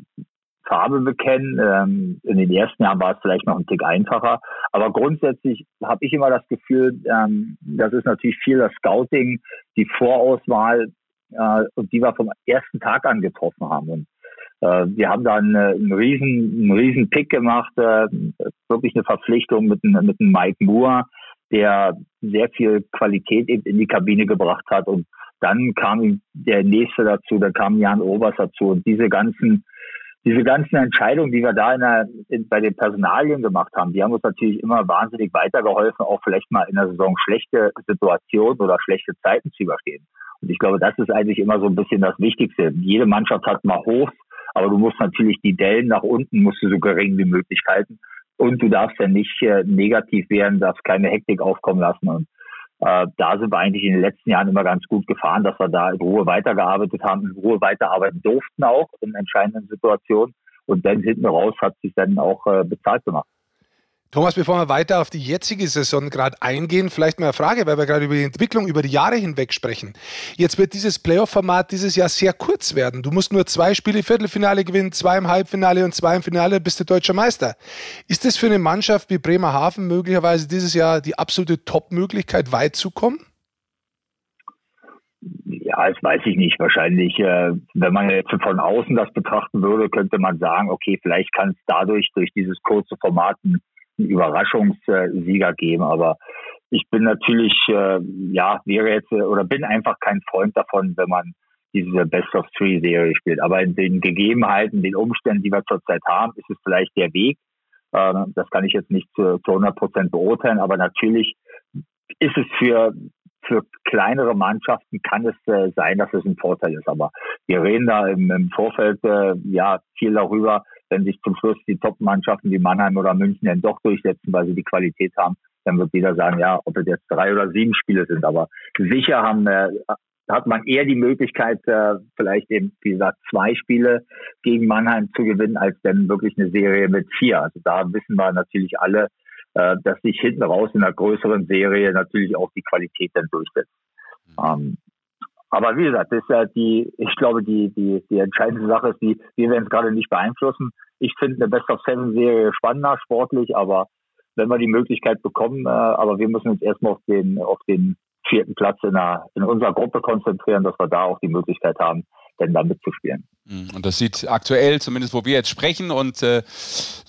Farbe bekennen. Ähm, in den ersten Jahren war es vielleicht noch ein Tick einfacher. Aber grundsätzlich habe ich immer das Gefühl, ähm, das ist natürlich viel das Scouting, die Vorauswahl, äh, und die wir vom ersten Tag an getroffen haben. Und äh, wir haben da einen, einen, riesen, einen riesen Pick gemacht, äh, wirklich eine Verpflichtung mit, mit einem Mike Moore, der sehr viel Qualität in die Kabine gebracht hat und dann kam der nächste dazu, dann kam Jan Obers dazu und diese ganzen diese ganzen Entscheidungen, die wir da in der, in, bei den Personalien gemacht haben, die haben uns natürlich immer wahnsinnig weitergeholfen, auch vielleicht mal in der Saison schlechte Situationen oder schlechte Zeiten zu überstehen. Und ich glaube, das ist eigentlich immer so ein bisschen das Wichtigste. Jede Mannschaft hat mal Hochs, aber du musst natürlich die Dellen nach unten musst du so gering wie möglich halten. Und du darfst ja nicht äh, negativ werden, darfst keine Hektik aufkommen lassen. Und äh, da sind wir eigentlich in den letzten Jahren immer ganz gut gefahren, dass wir da in Ruhe weitergearbeitet haben, in Ruhe weiterarbeiten durften auch in entscheidenden Situationen. Und dann hinten raus hat sich dann auch äh, bezahlt gemacht. Thomas, bevor wir weiter auf die jetzige Saison gerade eingehen, vielleicht mal eine Frage, weil wir gerade über die Entwicklung über die Jahre hinweg sprechen. Jetzt wird dieses Playoff-Format dieses Jahr sehr kurz werden. Du musst nur zwei Spiele Viertelfinale gewinnen, zwei im Halbfinale und zwei im Finale, bist du deutscher Meister. Ist das für eine Mannschaft wie Bremerhaven möglicherweise dieses Jahr die absolute Top-Möglichkeit, weit zu kommen? Ja, das weiß ich nicht. Wahrscheinlich, äh, wenn man jetzt von außen das betrachten würde, könnte man sagen, okay, vielleicht kann es dadurch, durch dieses kurze Format, einen Überraschungssieger geben. Aber ich bin natürlich, äh, ja, wäre jetzt äh, oder bin einfach kein Freund davon, wenn man diese Best of Three Serie spielt. Aber in den Gegebenheiten, den Umständen, die wir zurzeit haben, ist es vielleicht der Weg. Äh, das kann ich jetzt nicht zu, zu 100 Prozent beurteilen, aber natürlich ist es für für kleinere Mannschaften kann es äh, sein, dass es ein Vorteil ist. Aber wir reden da im, im Vorfeld äh, ja viel darüber, wenn sich zum Schluss die Top-Mannschaften wie Mannheim oder München dann doch durchsetzen, weil sie die Qualität haben, dann wird jeder sagen, ja, ob es jetzt drei oder sieben Spiele sind. Aber sicher haben, äh, hat man eher die Möglichkeit, äh, vielleicht eben, wie gesagt, zwei Spiele gegen Mannheim zu gewinnen, als dann wirklich eine Serie mit vier. Also da wissen wir natürlich alle, äh, dass sich hinten raus in einer größeren Serie natürlich auch die Qualität dann durchsetzt. Mhm. Ähm, aber wie gesagt, das ist ja die, ich glaube, die, die, die entscheidende Sache ist, die, wir werden es gerade nicht beeinflussen. Ich finde eine Best of Seven Serie spannender, sportlich, aber wenn wir die Möglichkeit bekommen, äh, aber wir müssen uns erstmal auf den, auf den vierten Platz in, der, in unserer Gruppe konzentrieren, dass wir da auch die Möglichkeit haben, denn da mitzuspielen. Mhm. Und das sieht aktuell, zumindest wo wir jetzt sprechen und äh,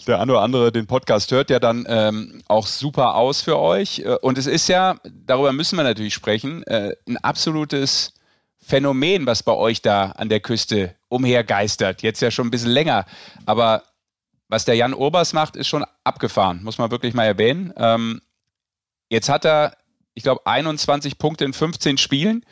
der eine oder andere den Podcast hört, ja dann ähm, auch super aus für euch. Äh, und es ist ja, darüber müssen wir natürlich sprechen, äh, ein absolutes Phänomen, was bei euch da an der Küste umhergeistert. Jetzt ja schon ein bisschen länger. Aber was der Jan Urbers macht, ist schon abgefahren, muss man wirklich mal erwähnen. Ähm, jetzt hat er, ich glaube, 21 Punkte in 15 Spielen.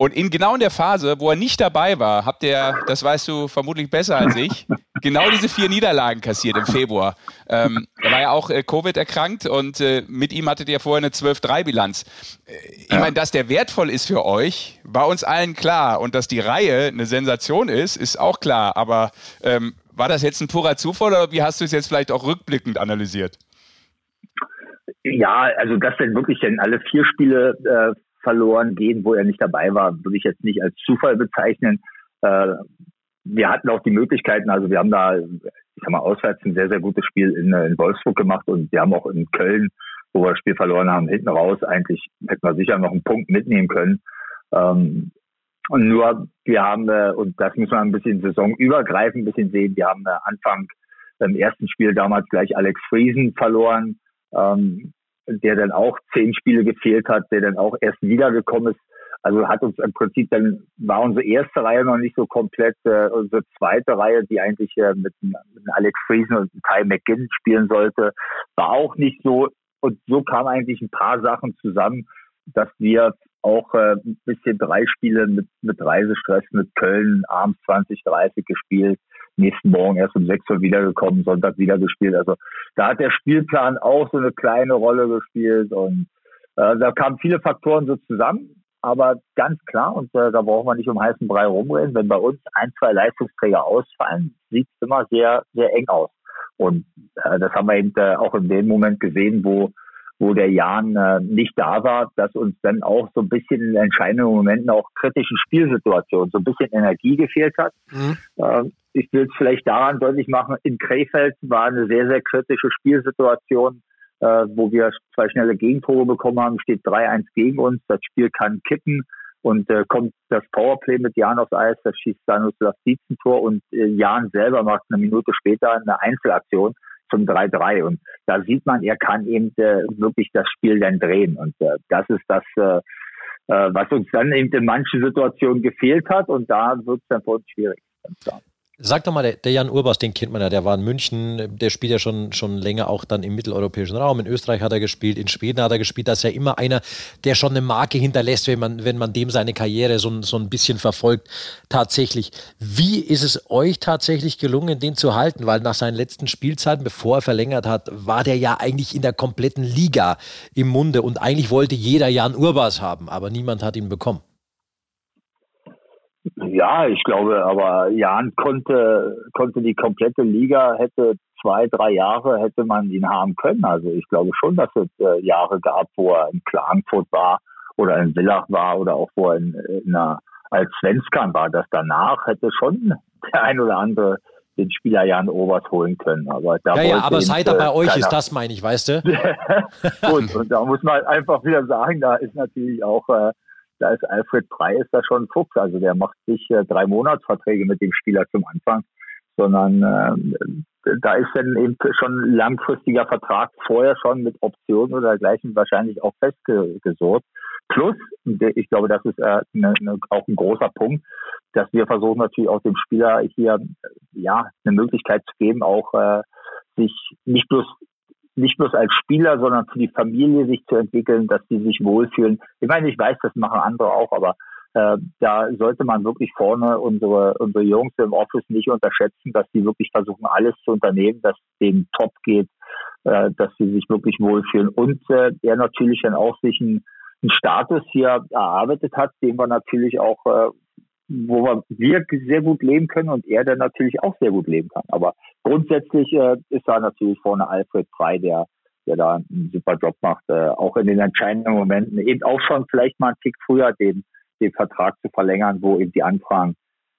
Und in genau in der Phase, wo er nicht dabei war, habt ihr, das weißt du vermutlich besser als ich, genau diese vier Niederlagen kassiert im Februar. Ähm, er war ja auch äh, Covid erkrankt und äh, mit ihm hattet ihr vorher eine 12-3-Bilanz. Äh, ich meine, dass der wertvoll ist für euch, war uns allen klar. Und dass die Reihe eine Sensation ist, ist auch klar. Aber ähm, war das jetzt ein purer Zufall oder wie hast du es jetzt vielleicht auch rückblickend analysiert? Ja, also dass denn wirklich denn alle vier Spiele äh, verloren gehen, wo er nicht dabei war, würde ich jetzt nicht als Zufall bezeichnen. Äh, wir hatten auch die Möglichkeiten, also wir haben da, ich sag mal, auswärts ein sehr, sehr gutes Spiel in, in Wolfsburg gemacht und wir haben auch in Köln, wo wir das Spiel verloren haben, hinten raus eigentlich hätten wir sicher noch einen Punkt mitnehmen können. Ähm, und nur, wir haben, äh, und das muss man ein bisschen saisonübergreifend ein bisschen sehen, wir haben äh, Anfang im ersten Spiel damals gleich Alex Friesen verloren. Ähm, der dann auch zehn Spiele gefehlt hat, der dann auch erst wiedergekommen ist. Also hat uns im Prinzip dann, war unsere erste Reihe noch nicht so komplett, äh, unsere zweite Reihe, die eigentlich äh, mit, mit Alex Friesen und Ty McGinn spielen sollte, war auch nicht so. Und so kamen eigentlich ein paar Sachen zusammen, dass wir auch äh, ein bisschen drei Spiele mit, mit Reisestress mit Köln abends 20, 30 gespielt, nächsten Morgen erst um 6 Uhr wiedergekommen, Sonntag wieder gespielt. Also da hat der Spielplan auch so eine kleine Rolle gespielt und äh, da kamen viele Faktoren so zusammen. Aber ganz klar, und äh, da brauchen wir nicht um heißen Brei rumreden, wenn bei uns ein, zwei Leistungsträger ausfallen, sieht es immer sehr, sehr eng aus. Und äh, das haben wir eben äh, auch in dem Moment gesehen, wo wo der Jan äh, nicht da war, dass uns dann auch so ein bisschen in entscheidenden Momenten auch kritischen Spielsituationen so ein bisschen Energie gefehlt hat. Mhm. Äh, ich will es vielleicht daran deutlich machen, in Krefeld war eine sehr, sehr kritische Spielsituation, äh, wo wir zwei schnelle Gegentore bekommen haben, steht 3-1 gegen uns, das Spiel kann kippen und äh, kommt das Powerplay mit Jan aufs Eis, da schießt Dietz ein Tor und äh, Jan selber macht eine Minute später eine Einzelaktion zum 3-3 und da sieht man, er kann eben äh, wirklich das Spiel dann drehen und äh, das ist das, äh, äh was uns dann eben in manchen Situationen gefehlt hat und da wird es dann für schwierig. Sag doch mal, der, der, Jan Urbas, den kennt man ja, der war in München, der spielt ja schon, schon länger auch dann im mitteleuropäischen Raum. In Österreich hat er gespielt, in Schweden hat er gespielt. Das ist ja immer einer, der schon eine Marke hinterlässt, wenn man, wenn man dem seine Karriere so, so ein bisschen verfolgt. Tatsächlich. Wie ist es euch tatsächlich gelungen, den zu halten? Weil nach seinen letzten Spielzeiten, bevor er verlängert hat, war der ja eigentlich in der kompletten Liga im Munde und eigentlich wollte jeder Jan Urbas haben, aber niemand hat ihn bekommen. Ja, ich glaube, aber Jan konnte, konnte die komplette Liga, hätte zwei, drei Jahre hätte man ihn haben können. Also ich glaube schon, dass es äh, Jahre gab, wo er in Klagenfurt war oder in Villach war oder auch wo er in, in einer, als Svenskan war. Das danach hätte schon der ein oder andere den Spieler Jan Obers holen können. Aber da ja, ja, aber seit er bei euch ist, das meine ich, weißt du? Gut, und da muss man einfach wieder sagen, da ist natürlich auch äh, da ist Alfred Prey ist da schon ein Fuchs. Also der macht sich äh, drei Monatsverträge mit dem Spieler zum Anfang, sondern äh, da ist dann eben schon langfristiger Vertrag vorher schon mit Optionen oder dergleichen wahrscheinlich auch festgesorgt. Plus, ich glaube, das ist äh, ne, ne, auch ein großer Punkt, dass wir versuchen natürlich auch dem Spieler hier ja eine Möglichkeit zu geben, auch äh, sich nicht bloß nicht bloß als Spieler, sondern für die Familie sich zu entwickeln, dass sie sich wohlfühlen. Ich meine, ich weiß, das machen andere auch, aber äh, da sollte man wirklich vorne unsere, unsere Jungs im Office nicht unterschätzen, dass sie wirklich versuchen, alles zu unternehmen, dass denen top geht, äh, dass sie sich wirklich wohlfühlen. Und äh, er natürlich dann auch sich einen, einen Status hier erarbeitet hat, den wir natürlich auch äh, wo wir, sehr gut leben können und er dann natürlich auch sehr gut leben kann. Aber grundsätzlich äh, ist da natürlich vorne Alfred frei, der, der da einen super Job macht, äh, auch in den entscheidenden Momenten, eben auch schon vielleicht mal einen Tick früher den, den Vertrag zu verlängern, wo eben die Anfragen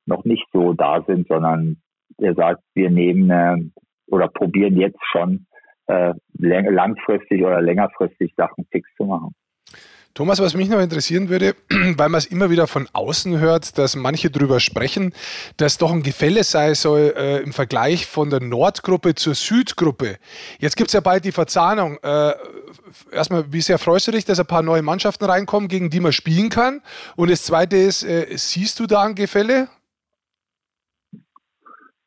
noch nicht so da sind, sondern er sagt, wir nehmen äh, oder probieren jetzt schon äh, langfristig oder längerfristig Sachen fix zu machen. Thomas, was mich noch interessieren würde, weil man es immer wieder von außen hört, dass manche darüber sprechen, dass doch ein Gefälle sein soll äh, im Vergleich von der Nordgruppe zur Südgruppe. Jetzt gibt es ja bald die Verzahnung. Äh, erstmal, wie sehr freust du dich, dass ein paar neue Mannschaften reinkommen, gegen die man spielen kann? Und das Zweite ist, äh, siehst du da ein Gefälle?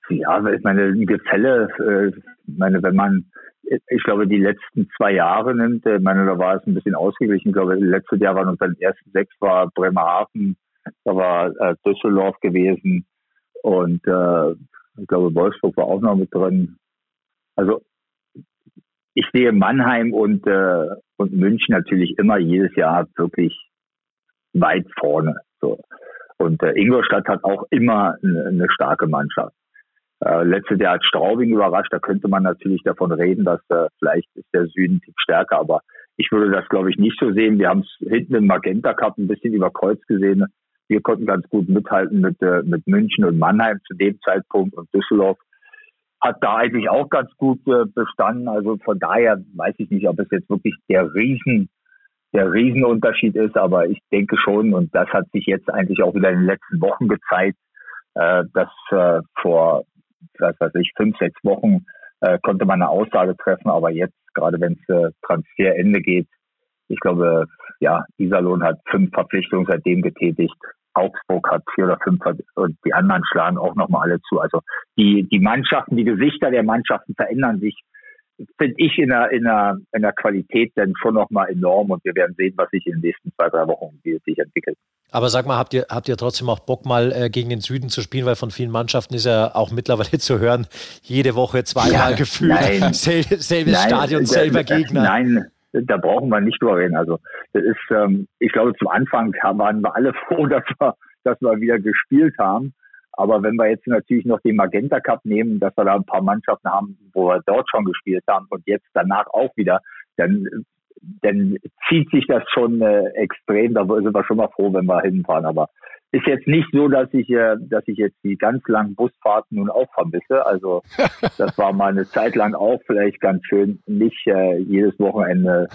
Ja, ich meine, ein Gefälle, äh, meine, wenn man ich glaube, die letzten zwei Jahre nimmt, ich meine, da war es ein bisschen ausgeglichen. Ich glaube, letztes Jahr waren unter den ersten sechs war Bremerhaven, da war äh, Düsseldorf gewesen und äh, ich glaube, Wolfsburg war auch noch mit drin. Also ich sehe Mannheim und, äh, und München natürlich immer jedes Jahr wirklich weit vorne. So. Und äh, Ingolstadt hat auch immer eine, eine starke Mannschaft. Äh, letztes Jahr hat Straubing überrascht. Da könnte man natürlich davon reden, dass äh, vielleicht ist der Süden stärker, aber ich würde das, glaube ich, nicht so sehen. Wir haben es hinten im Magenta Cup ein bisschen über Kreuz gesehen. Wir konnten ganz gut mithalten mit, äh, mit München und Mannheim zu dem Zeitpunkt und Düsseldorf hat da eigentlich auch ganz gut äh, bestanden. Also von daher weiß ich nicht, ob es jetzt wirklich der Riesen, der Riesenunterschied ist, aber ich denke schon, und das hat sich jetzt eigentlich auch wieder in den letzten Wochen gezeigt, äh, dass äh, vor was weiß ich, fünf, sechs Wochen äh, konnte man eine Aussage treffen, aber jetzt, gerade wenn es äh, Transferende geht, ich glaube, ja, Iserlohn hat fünf Verpflichtungen seitdem getätigt. Augsburg hat vier oder fünf und die anderen schlagen auch nochmal alle zu. Also die, die Mannschaften, die Gesichter der Mannschaften verändern sich finde ich in der, in, der, in der Qualität dann schon nochmal enorm und wir werden sehen, was sich in den nächsten zwei, drei Wochen sich entwickelt. Aber sag mal, habt ihr, habt ihr trotzdem auch Bock, mal äh, gegen den Süden zu spielen? Weil von vielen Mannschaften ist ja auch mittlerweile zu hören, jede Woche zweimal ja, gefühlt, sel selbes nein, Stadion, selber Gegner. Nein, da brauchen wir nicht drüber reden. Also das ist, ähm, ich glaube, zum Anfang waren wir alle froh, dass wir, dass wir wieder gespielt haben. Aber wenn wir jetzt natürlich noch den Magenta Cup nehmen, dass wir da ein paar Mannschaften haben, wo wir dort schon gespielt haben und jetzt danach auch wieder, dann, dann zieht sich das schon äh, extrem. Da sind wir schon mal froh, wenn wir hinfahren. Aber ist jetzt nicht so, dass ich, äh, dass ich jetzt die ganz langen Busfahrten nun auch vermisse. Also das war mal eine Zeit lang auch vielleicht ganz schön, nicht äh, jedes Wochenende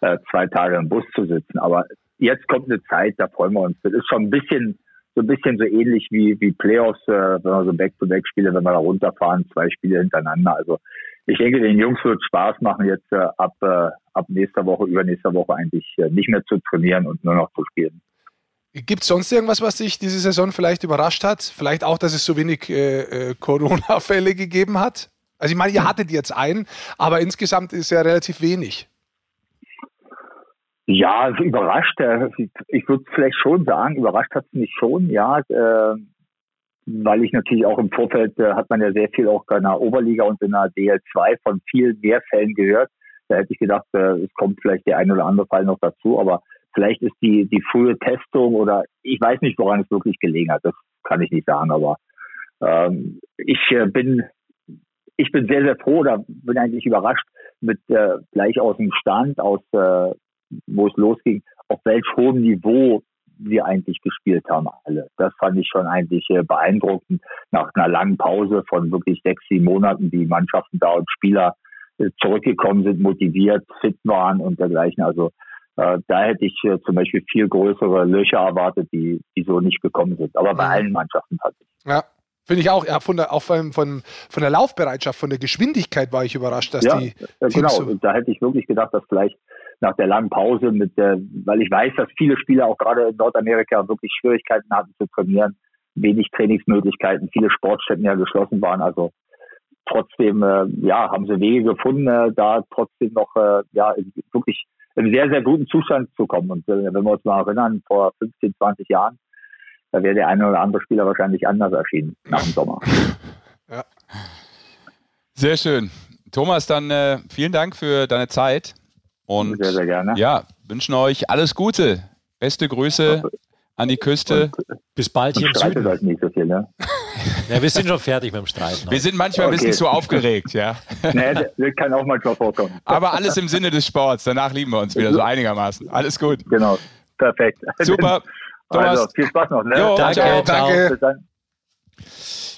äh, zwei Tage im Bus zu sitzen. Aber jetzt kommt eine Zeit, da freuen wir uns. Das ist schon ein bisschen so ein bisschen so ähnlich wie, wie Playoffs, äh, wenn wir so Back-to-Back spiele, wenn wir da runterfahren, zwei Spiele hintereinander. Also ich denke, den Jungs wird Spaß machen, jetzt äh, ab, äh, ab nächster Woche, übernächster Woche eigentlich äh, nicht mehr zu trainieren und nur noch zu spielen. Gibt es sonst irgendwas, was dich diese Saison vielleicht überrascht hat? Vielleicht auch, dass es so wenig äh, äh Corona-Fälle gegeben hat? Also ich meine, ihr hattet jetzt einen, aber insgesamt ist ja relativ wenig. Ja, überrascht. Äh, ich würde vielleicht schon sagen, überrascht hat es mich schon, ja. Äh, weil ich natürlich auch im Vorfeld äh, hat man ja sehr viel auch in der Oberliga und in der DL2 von vielen mehr Fällen gehört. Da hätte ich gedacht, äh, es kommt vielleicht der ein oder andere Fall noch dazu, aber vielleicht ist die, die frühe Testung oder ich weiß nicht, woran es wirklich gelegen hat. Das kann ich nicht sagen, aber ähm, ich äh, bin ich bin sehr, sehr froh oder bin eigentlich überrascht mit äh, gleich aus dem Stand, aus äh, wo es losging, auf welch hohem Niveau wir eigentlich gespielt haben alle. Das fand ich schon eigentlich äh, beeindruckend. Nach einer langen Pause von wirklich sechs, sieben Monaten, die Mannschaften da und Spieler äh, zurückgekommen sind, motiviert, fit waren und dergleichen. Also äh, da hätte ich äh, zum Beispiel viel größere Löcher erwartet, die, die so nicht gekommen sind. Aber bei allen Mannschaften tatsächlich. Ja. Finde ich auch, ja, von der, auch von, von, von der Laufbereitschaft, von der Geschwindigkeit war ich überrascht, dass ja, die. Genau, so da hätte ich wirklich gedacht, dass vielleicht nach der langen Pause mit der, weil ich weiß, dass viele Spieler auch gerade in Nordamerika wirklich Schwierigkeiten hatten zu trainieren, wenig Trainingsmöglichkeiten, viele Sportstätten ja geschlossen waren. Also trotzdem, äh, ja, haben sie Wege gefunden, äh, da trotzdem noch, äh, ja, wirklich in sehr, sehr guten Zustand zu kommen. Und äh, wenn wir uns mal erinnern, vor 15, 20 Jahren, da wäre der eine oder andere Spieler wahrscheinlich anders erschienen nach dem Sommer. Ja. Sehr schön. Thomas, dann äh, vielen Dank für deine Zeit. Und sehr, sehr gerne. Ja, wünschen euch alles Gute. Beste Grüße an die Küste. Und, Bis bald hier im Süden. Halt nicht so viel, ne? ja, wir sind schon fertig mit dem Streiten. Wir sind manchmal okay. ein bisschen zu aufgeregt, ja. nee, das kann auch manchmal vorkommen. Aber alles im Sinne des Sports. Danach lieben wir uns wieder so einigermaßen. Alles gut. Genau. Perfekt. Super. Thomas. Also, viel Spaß noch. Ne? Jo, danke. Ciao. Danke.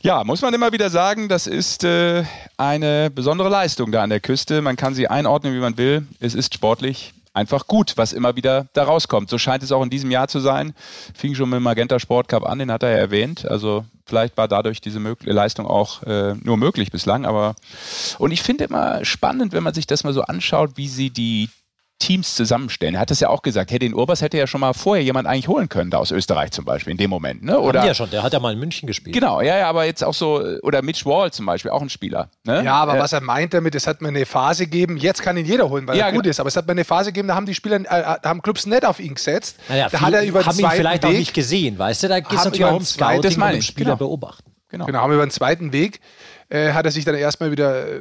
Ja, muss man immer wieder sagen, das ist äh, eine besondere Leistung da an der Küste. Man kann sie einordnen, wie man will. Es ist sportlich einfach gut, was immer wieder da rauskommt. So scheint es auch in diesem Jahr zu sein. Fing schon mit dem Magenta Sport Cup an, den hat er ja erwähnt. Also vielleicht war dadurch diese Leistung auch äh, nur möglich bislang. Aber und ich finde immer spannend, wenn man sich das mal so anschaut, wie sie die Teams zusammenstellen. Er hat es ja auch gesagt, hey, den Urbas hätte ja schon mal vorher jemand eigentlich holen können, da aus Österreich zum Beispiel, in dem Moment. Ne? Oder, Haben ja schon, der hat ja mal in München gespielt. Genau, ja, ja, aber jetzt auch so, oder Mitch Wall zum Beispiel, auch ein Spieler. Ne? Ja, aber äh, was er meint damit, es hat mir eine Phase gegeben, jetzt kann ihn jeder holen, weil ja, er gut ist, aber es hat mir eine Phase gegeben, da haben die Spieler, äh, äh haben Clubs nicht auf ihn gesetzt. Naja, da hat er über haben ihn vielleicht Weg, auch nicht gesehen, weißt du, da geht es natürlich auch um Scouting das meine ich. Spieler genau. beobachten. Genau. genau, haben über den zweiten Weg äh, hat er sich dann erstmal wieder äh,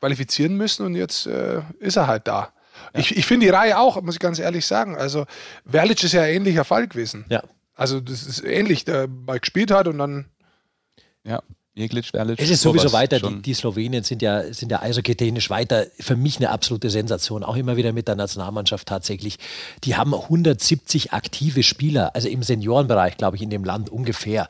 qualifizieren müssen und jetzt äh, ist er halt da. Ja. Ich, ich finde die Reihe auch, muss ich ganz ehrlich sagen. Also Verlic ist ja ein ähnlicher Fall gewesen. Ja. Also das ist ähnlich, der mal gespielt hat und dann. Ja. Jeglic, Verlic, es ist sowieso weiter, die, die, Slowenien sind ja, sind ja eishockey-technisch weiter, für mich eine absolute Sensation, auch immer wieder mit der Nationalmannschaft tatsächlich. Die haben 170 aktive Spieler, also im Seniorenbereich, glaube ich, in dem Land ungefähr.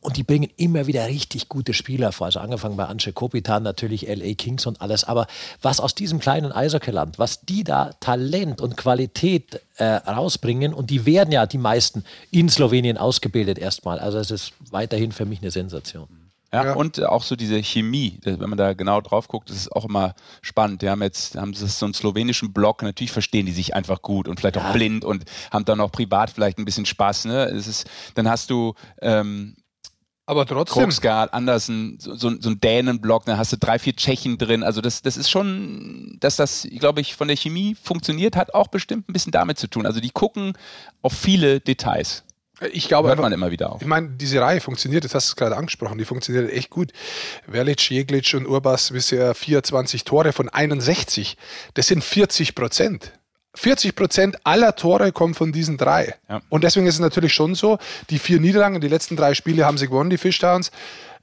Und die bringen immer wieder richtig gute Spieler vor. Also angefangen bei Ance Kopitan, natürlich LA Kings und alles. Aber was aus diesem kleinen Eishockeyland, was die da Talent und Qualität äh, rausbringen, und die werden ja die meisten in Slowenien ausgebildet erstmal. Also es ist weiterhin für mich eine Sensation. Ja, ja, und auch so diese Chemie, wenn man da genau drauf guckt, das ist auch immer spannend. Die haben jetzt haben sie so einen slowenischen Block, natürlich verstehen die sich einfach gut und vielleicht ja. auch blind und haben dann auch privat vielleicht ein bisschen Spaß. Ne? Es ist, dann hast du ähm, aber trotzdem. Krogsgard, Andersen, so, so, so ein Dänenblock, da hast du drei, vier Tschechen drin. Also das, das ist schon, dass das, glaube ich, von der Chemie funktioniert, hat auch bestimmt ein bisschen damit zu tun. Also die gucken auf viele Details. Ich glaube, hört man immer wieder auf. Ich meine, diese Reihe funktioniert, das hast du gerade angesprochen, die funktioniert echt gut. Verlic, Jeglic und Urbas bisher 24 Tore von 61. Das sind 40 Prozent. 40 Prozent aller Tore kommen von diesen drei. Ja. Und deswegen ist es natürlich schon so, die vier Niederlagen, die letzten drei Spiele haben sie gewonnen, die Fishtowns.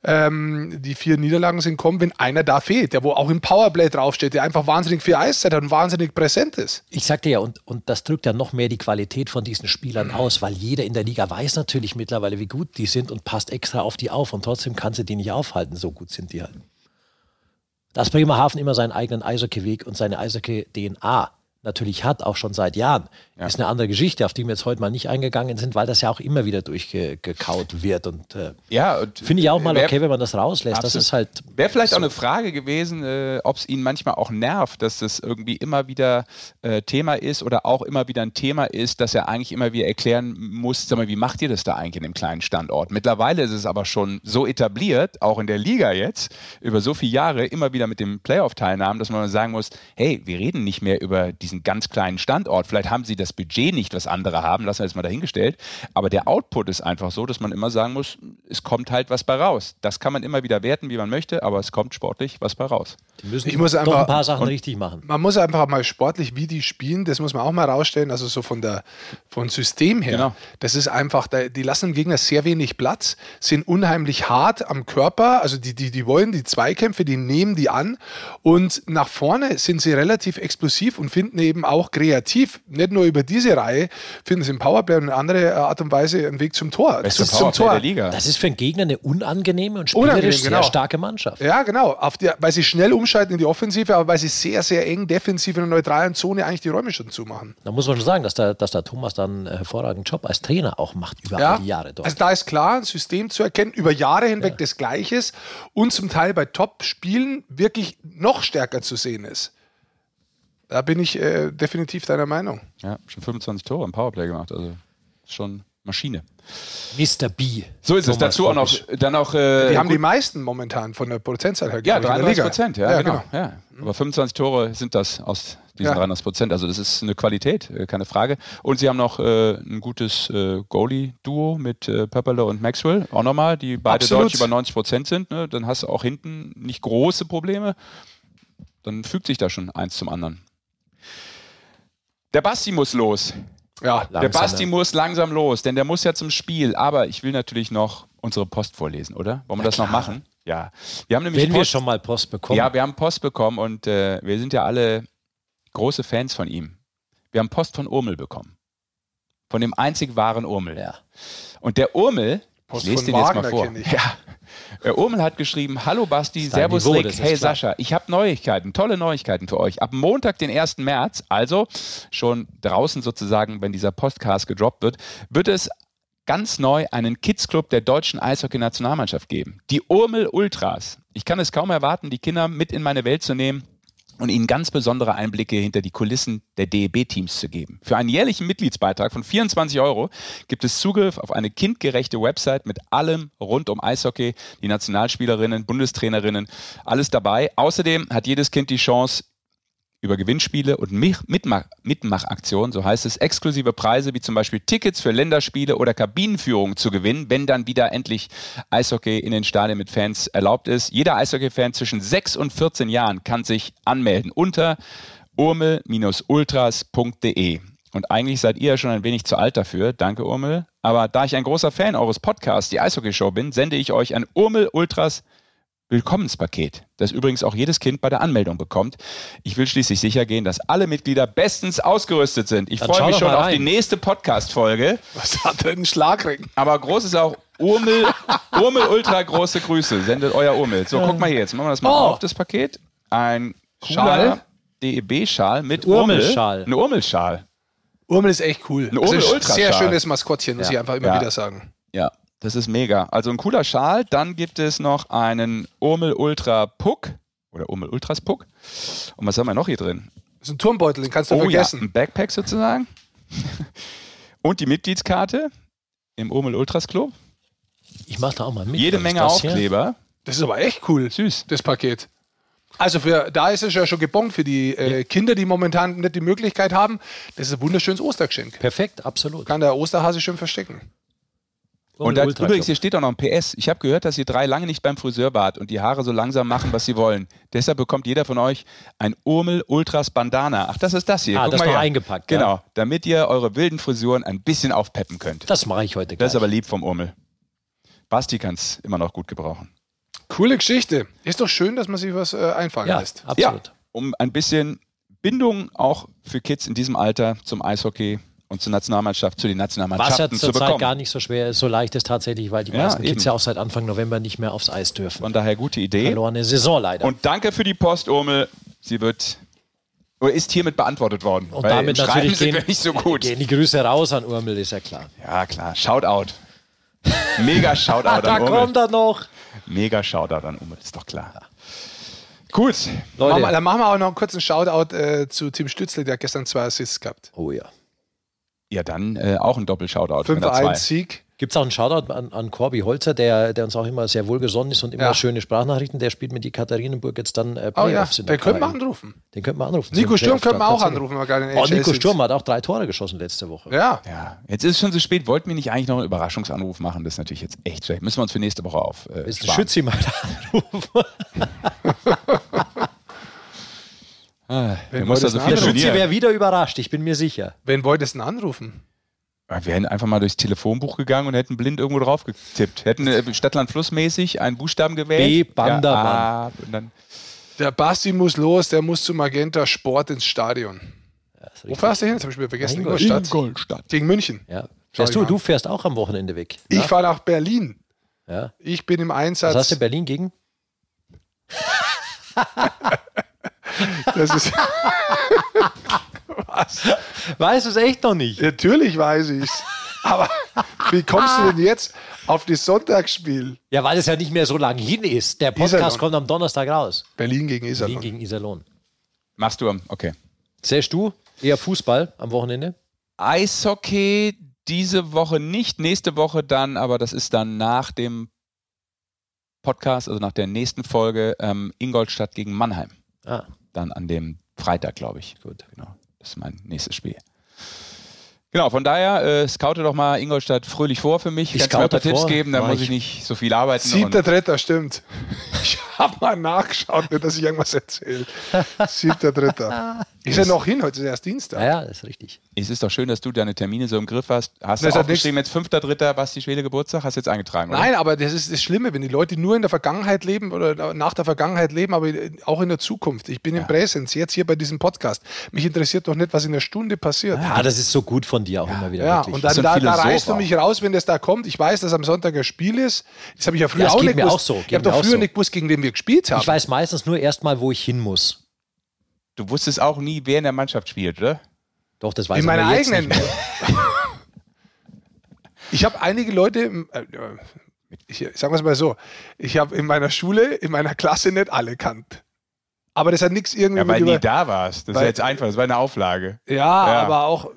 Ähm, die vier Niederlagen sind kommen, wenn einer da fehlt, der wo auch im Powerplay draufsteht, der einfach wahnsinnig viel Eiszeit hat und wahnsinnig präsent ist. Ich sagte ja, und, und das drückt ja noch mehr die Qualität von diesen Spielern aus, weil jeder in der Liga weiß natürlich mittlerweile, wie gut die sind und passt extra auf die auf und trotzdem kannst du die nicht aufhalten, so gut sind die halt. Dass Bremerhaven immer seinen eigenen Eishockey-Weg und seine Eishockey-DNA natürlich hat, auch schon seit Jahren, ja. ist eine andere Geschichte, auf die wir jetzt heute mal nicht eingegangen sind, weil das ja auch immer wieder durchgekaut wird. Und äh, ja, finde ich auch mal wär, okay, wenn man das rauslässt. Absolut. Das ist halt. Wäre vielleicht so. auch eine Frage gewesen, äh, ob es Ihnen manchmal auch nervt, dass das irgendwie immer wieder äh, Thema ist oder auch immer wieder ein Thema ist, dass er eigentlich immer wieder erklären muss, sag mal, wie macht ihr das da eigentlich in dem kleinen Standort? Mittlerweile ist es aber schon so etabliert, auch in der Liga jetzt, über so viele Jahre immer wieder mit dem Playoff-Teilnahmen, dass man sagen muss, hey, wir reden nicht mehr über diesen ganz kleinen Standort. Vielleicht haben sie das Budget nicht, was andere haben, lassen wir jetzt mal dahingestellt. Aber der Output ist einfach so, dass man immer sagen muss, es kommt halt was bei raus. Das kann man immer wieder werten, wie man möchte, aber es kommt sportlich was bei raus. Die müssen ich muss einfach, ein paar Sachen richtig machen. Man muss einfach mal sportlich, wie die spielen, das muss man auch mal rausstellen. Also so von der von System her. Genau. Das ist einfach, die lassen dem Gegner sehr wenig Platz, sind unheimlich hart am Körper. Also die, die, die wollen die Zweikämpfe, die nehmen die an und nach vorne sind sie relativ explosiv und finden eben auch kreativ, nicht nur über diese Reihe, finden sie im Powerplay und in andere Art und Weise einen Weg zum Tor. Beste zu, zum Tor. Der Liga. Das ist für einen Gegner eine unangenehme und spielerisch Unangenehm, genau. sehr starke Mannschaft. Ja, genau. Auf die, weil sie schnell umschalten in die Offensive, aber weil sie sehr, sehr eng defensiv in der neutralen Zone eigentlich die Räume schon zumachen. Da muss man schon sagen, dass der, dass der Thomas dann einen hervorragenden Job als Trainer auch macht über ja, die Jahre dort. Also da ist klar, ein System zu erkennen, über Jahre hinweg ja. des Gleiches und zum Teil bei Top-Spielen wirklich noch stärker zu sehen ist. Da bin ich äh, definitiv deiner Meinung. Ja, schon 25 Tore im Powerplay gemacht, also schon Maschine. Mr. B. So ist es. Dazu auch noch. Dann auch, äh, die haben die meisten momentan von der Prozentzahl her. Ja, 33 Prozent, ja, ja, genau. genau. Ja. Aber 25 Tore sind das aus diesen ja. 33 Prozent. Also das ist eine Qualität, äh, keine Frage. Und sie haben noch äh, ein gutes äh, Goalie-Duo mit äh, Pepperle und Maxwell, auch nochmal, die beide Absolut. deutlich über 90 Prozent sind. Ne? Dann hast du auch hinten nicht große Probleme. Dann fügt sich da schon eins zum anderen. Der Basti muss los. Ja, langsam, der Basti ja. muss langsam los, denn der muss ja zum Spiel. Aber ich will natürlich noch unsere Post vorlesen, oder? Wollen wir das klar. noch machen? Ja. Wir haben nämlich Wenn Post, wir schon mal Post bekommen. Ja, wir haben Post bekommen und äh, wir sind ja alle große Fans von ihm. Wir haben Post von Urmel bekommen. Von dem einzig wahren Urmel. Ja. Und der Urmel, Post ich lese den Wagner jetzt mal vor. Ja. Der Urmel hat geschrieben: Hallo Basti, Servus Niveau, Rick, hey. Sascha, ich habe Neuigkeiten, tolle Neuigkeiten für euch. Ab Montag, den 1. März, also schon draußen sozusagen, wenn dieser Podcast gedroppt wird, wird es ganz neu einen Kids Club der deutschen Eishockey-Nationalmannschaft geben. Die Urmel Ultras. Ich kann es kaum erwarten, die Kinder mit in meine Welt zu nehmen und ihnen ganz besondere Einblicke hinter die Kulissen der DEB-Teams zu geben. Für einen jährlichen Mitgliedsbeitrag von 24 Euro gibt es Zugriff auf eine kindgerechte Website mit allem rund um Eishockey, die Nationalspielerinnen, Bundestrainerinnen, alles dabei. Außerdem hat jedes Kind die Chance, über Gewinnspiele und Mitmach Mitmachaktionen, so heißt es, exklusive Preise wie zum Beispiel Tickets für Länderspiele oder Kabinenführungen zu gewinnen, wenn dann wieder endlich Eishockey in den Stadien mit Fans erlaubt ist. Jeder Eishockey-Fan zwischen 6 und 14 Jahren kann sich anmelden unter urmel-ultras.de. Und eigentlich seid ihr ja schon ein wenig zu alt dafür. Danke, Urmel. Aber da ich ein großer Fan eures Podcasts, die Eishockey-Show bin, sende ich euch ein Urmel Ultras Willkommenspaket, das übrigens auch jedes Kind bei der Anmeldung bekommt. Ich will schließlich sicher gehen, dass alle Mitglieder bestens ausgerüstet sind. Ich freue mich schon auf die nächste Podcast-Folge. Was hat denn ein Schlagring? Aber groß ist auch Urmel, Urmel ultra große Grüße. Sendet euer Urmel. So, guck mal hier, jetzt machen wir das mal oh. auf, das Paket. Ein cooler DEB-Schal mit Urmelschal. Ein Urmelschal. Urmel ist echt cool. Ein Urmel also Sehr schönes Maskottchen, muss ja. ich einfach immer ja. wieder sagen. Ja, das ist mega. Also ein cooler Schal. Dann gibt es noch einen Urmel Ultra Puck oder Urmel Ultras Puck. Und was haben wir noch hier drin? Das ist ein Turmbeutel, den kannst du oh, vergessen. Ja, ein Backpack sozusagen. Und die Mitgliedskarte im Urmel Ultras Club. Ich mache da auch mal mit. Jede Menge Aufkleber. Hier? Das ist aber echt cool. Süß. Das Paket. Also für da ist es ja schon gebongt für die äh, Kinder, die momentan nicht die Möglichkeit haben. Das ist ein wunderschönes Ostergeschenk. Perfekt, absolut. Kann der Osterhase schön verstecken. Und da, übrigens, hier steht auch noch ein PS. Ich habe gehört, dass ihr drei lange nicht beim Friseur wart und die Haare so langsam machen, was sie wollen. Deshalb bekommt jeder von euch ein Urmel Ultras Bandana. Ach, das ist das hier. Ah, Guck das mal noch eingepackt. Genau, ja. damit ihr eure wilden Frisuren ein bisschen aufpeppen könnt. Das mache ich heute gleich. Das ist aber lieb vom Urmel. Basti kann es immer noch gut gebrauchen. Coole Geschichte. Ist doch schön, dass man sich was äh, einfallen ja, lässt. Absolut. Ja, um ein bisschen Bindung auch für Kids in diesem Alter zum Eishockey und zur Nationalmannschaft, zu den Nationalmannschaften Was ja zurzeit gar nicht so schwer ist, so leicht ist tatsächlich, weil die ja, meisten. Kids ja auch seit Anfang November nicht mehr aufs Eis dürfen. Von daher gute Idee. Verlorene Saison leider. Und danke für die Post, Urmel. Sie wird Oder ist hiermit beantwortet worden? Und damit natürlich gehen, nicht so gut. gehen die Grüße raus an Urmel, ist ja klar. Ja, klar. Shoutout. Mega Shoutout an Urmel. Da kommt er noch. Mega Shoutout an Urmel, ist doch klar. Gut. Leute. Machen dann machen wir auch noch einen kurzen Shoutout äh, zu Tim Stützle, der gestern zwei Assists gehabt. Oh ja. Ja, dann äh, auch ein Doppel-Shoutout. 5-1-Sieg. Gibt es auch einen Shoutout an, an Corby Holzer, der, der uns auch immer sehr wohlgesonnen ist und immer ja. schöne Sprachnachrichten. Der spielt mit die Katharinenburg jetzt dann äh, Playoffs. Oh ja, den könnten wir anrufen. Den könnten wir anrufen. Nico Sturm könnten wir auch anrufen. Oh, Nico Sturm hat auch drei Tore geschossen letzte Woche. Ja. ja. Jetzt ist es schon so spät. Wollten wir nicht eigentlich noch einen Überraschungsanruf machen? Das ist natürlich jetzt echt schlecht. Müssen wir uns für nächste Woche auf. Äh, Schützi mal anrufen. ah, so der Schützi wäre wieder überrascht, ich bin mir sicher. Wen wolltest du denn anrufen? Wir hätten einfach mal durchs Telefonbuch gegangen und hätten blind irgendwo drauf getippt. Hätten äh, Stadtland Flussmäßig einen Buchstaben gewählt. B. Bandermann. Ja, der Basti muss los, der muss zu Magenta Sport ins Stadion. Ja, Wo fährst du hin? Das habe ich mir vergessen. Ingolstadt. Ingolstadt. Gegen München. Ja. Fährst du, du fährst auch am Wochenende weg. Ich fahre nach Berlin. Ja. Ich bin im Einsatz. Was hast du Berlin gegen? das ist. Was? Weißt du es echt noch nicht? Natürlich weiß ich es. Aber wie kommst du denn jetzt auf das Sonntagsspiel? Ja, weil es ja nicht mehr so lange hin ist. Der Podcast Iserlohn. kommt am Donnerstag raus. Berlin gegen Iserlohn. Berlin gegen Iserlohn. Machst du am, okay. Sähst du eher Fußball am Wochenende? Eishockey diese Woche nicht, nächste Woche dann, aber das ist dann nach dem Podcast, also nach der nächsten Folge, ähm, Ingolstadt gegen Mannheim. Ah. Dann an dem Freitag, glaube ich. Gut. Genau. Das ist mein nächstes Spiel. Genau, von daher, äh, scoute doch mal Ingolstadt fröhlich vor für mich. Ich kann mir ein paar Tipps geben, dann muss ich nicht so viel arbeiten. Siebter, dritter, stimmt. Ich habe mal nachgeschaut, nicht, dass ich irgendwas erzähle. Siebter, dritter. Ist ja noch hin, heute ist erst Dienstag. Ja, das ist richtig. Es ist doch schön, dass du deine Termine so im Griff hast. Hast das du aufgeschrieben, jetzt fünfter, dritter, Basti Schwede Geburtstag? Hast du jetzt eingetragen, oder? Nein, aber das ist das Schlimme, wenn die Leute nur in der Vergangenheit leben oder nach der Vergangenheit leben, aber auch in der Zukunft. Ich bin ja. im Präsens, jetzt hier bei diesem Podcast. Mich interessiert doch nicht, was in der Stunde passiert. Ja, das ist so gut von dir auch ja. immer wieder. Ja, wirklich. und dann da, da reißt du mich raus, wenn das da kommt. Ich weiß, dass am Sonntag ein Spiel ist. Das habe ich ja früher ja, auch nicht gewusst. Auch so. Ich habe doch früher so. nicht gewusst, gegen wen wir gespielt haben. Ich weiß meistens nur erstmal, wo ich hin muss. Du wusstest auch nie, wer in der Mannschaft spielt, oder? Doch, das weiß ich In meiner eigenen. ich habe einige Leute, äh, ich, sagen wir es mal so, ich habe in meiner Schule, in meiner Klasse nicht alle kannt. Aber das hat nichts irgendwie. Ja, weil nie da warst. Das ist jetzt einfach, das war eine Auflage. Ja, ja. aber auch,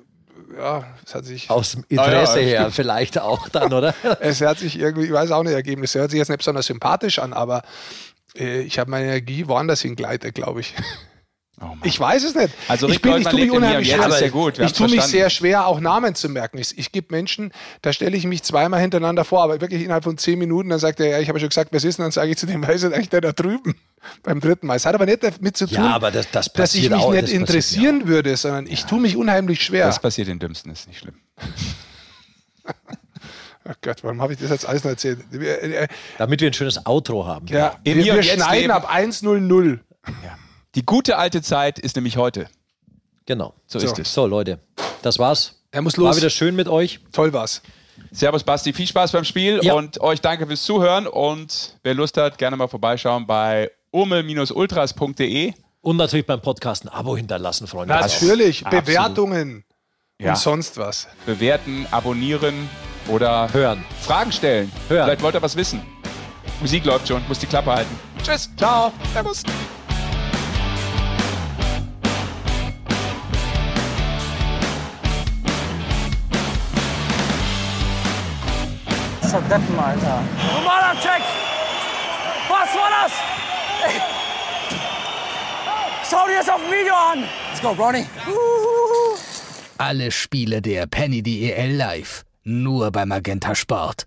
ja, es hat sich. Aus dem Interesse ah, ja, her vielleicht auch dann, oder? es hat sich irgendwie, ich weiß auch nicht, ergeben. Es hört sich jetzt nicht besonders sympathisch an, aber äh, ich habe meine Energie woanders hingleitet, glaube ich. Oh ich weiß es nicht. Also ich, bin, ich tue mich unheimlich schwer. Ist ja gut. ich tue mich sehr schwer, auch Namen zu merken. Ich, ich gebe Menschen, da stelle ich mich zweimal hintereinander vor, aber wirklich innerhalb von zehn Minuten, dann sagt er, ja, ich habe schon gesagt, wer ist denn? Dann sage ich zu dem, wer ist eigentlich der da drüben beim dritten Mal. Es hat aber nicht damit zu tun, ja, das, das dass ich mich auch, nicht interessieren würde, sondern ich tue mich unheimlich schwer. Das passiert den Dümmsten, ist nicht schlimm. Ach Gott, warum habe ich das jetzt alles noch erzählt? Äh, Damit wir ein schönes Outro haben. Ja, wir, wir schneiden ab 1.00. Ja. Die gute alte Zeit ist nämlich heute. Genau. So, so. ist es. So, Leute, das war's. Er muss los. War wieder schön mit euch. Toll war's. Servus Basti, viel Spaß beim Spiel ja. und euch danke fürs Zuhören und wer Lust hat, gerne mal vorbeischauen bei urmel-ultras.de und natürlich beim Podcast ein Abo hinterlassen, Freunde. Natürlich, Bewertungen ja. und sonst was. Bewerten, abonnieren oder hören. Fragen stellen. Hören. Vielleicht wollt ihr was wissen. Musik läuft schon, muss die Klappe halten. Tschüss, ciao, servus. Krasser Deppen, Alter. Normaler Check! Was war das? Ey. Schau dir das auf dem Video an! Let's go, Ronnie! Alle Spiele der Penny DEL live. Nur bei Magenta Sport.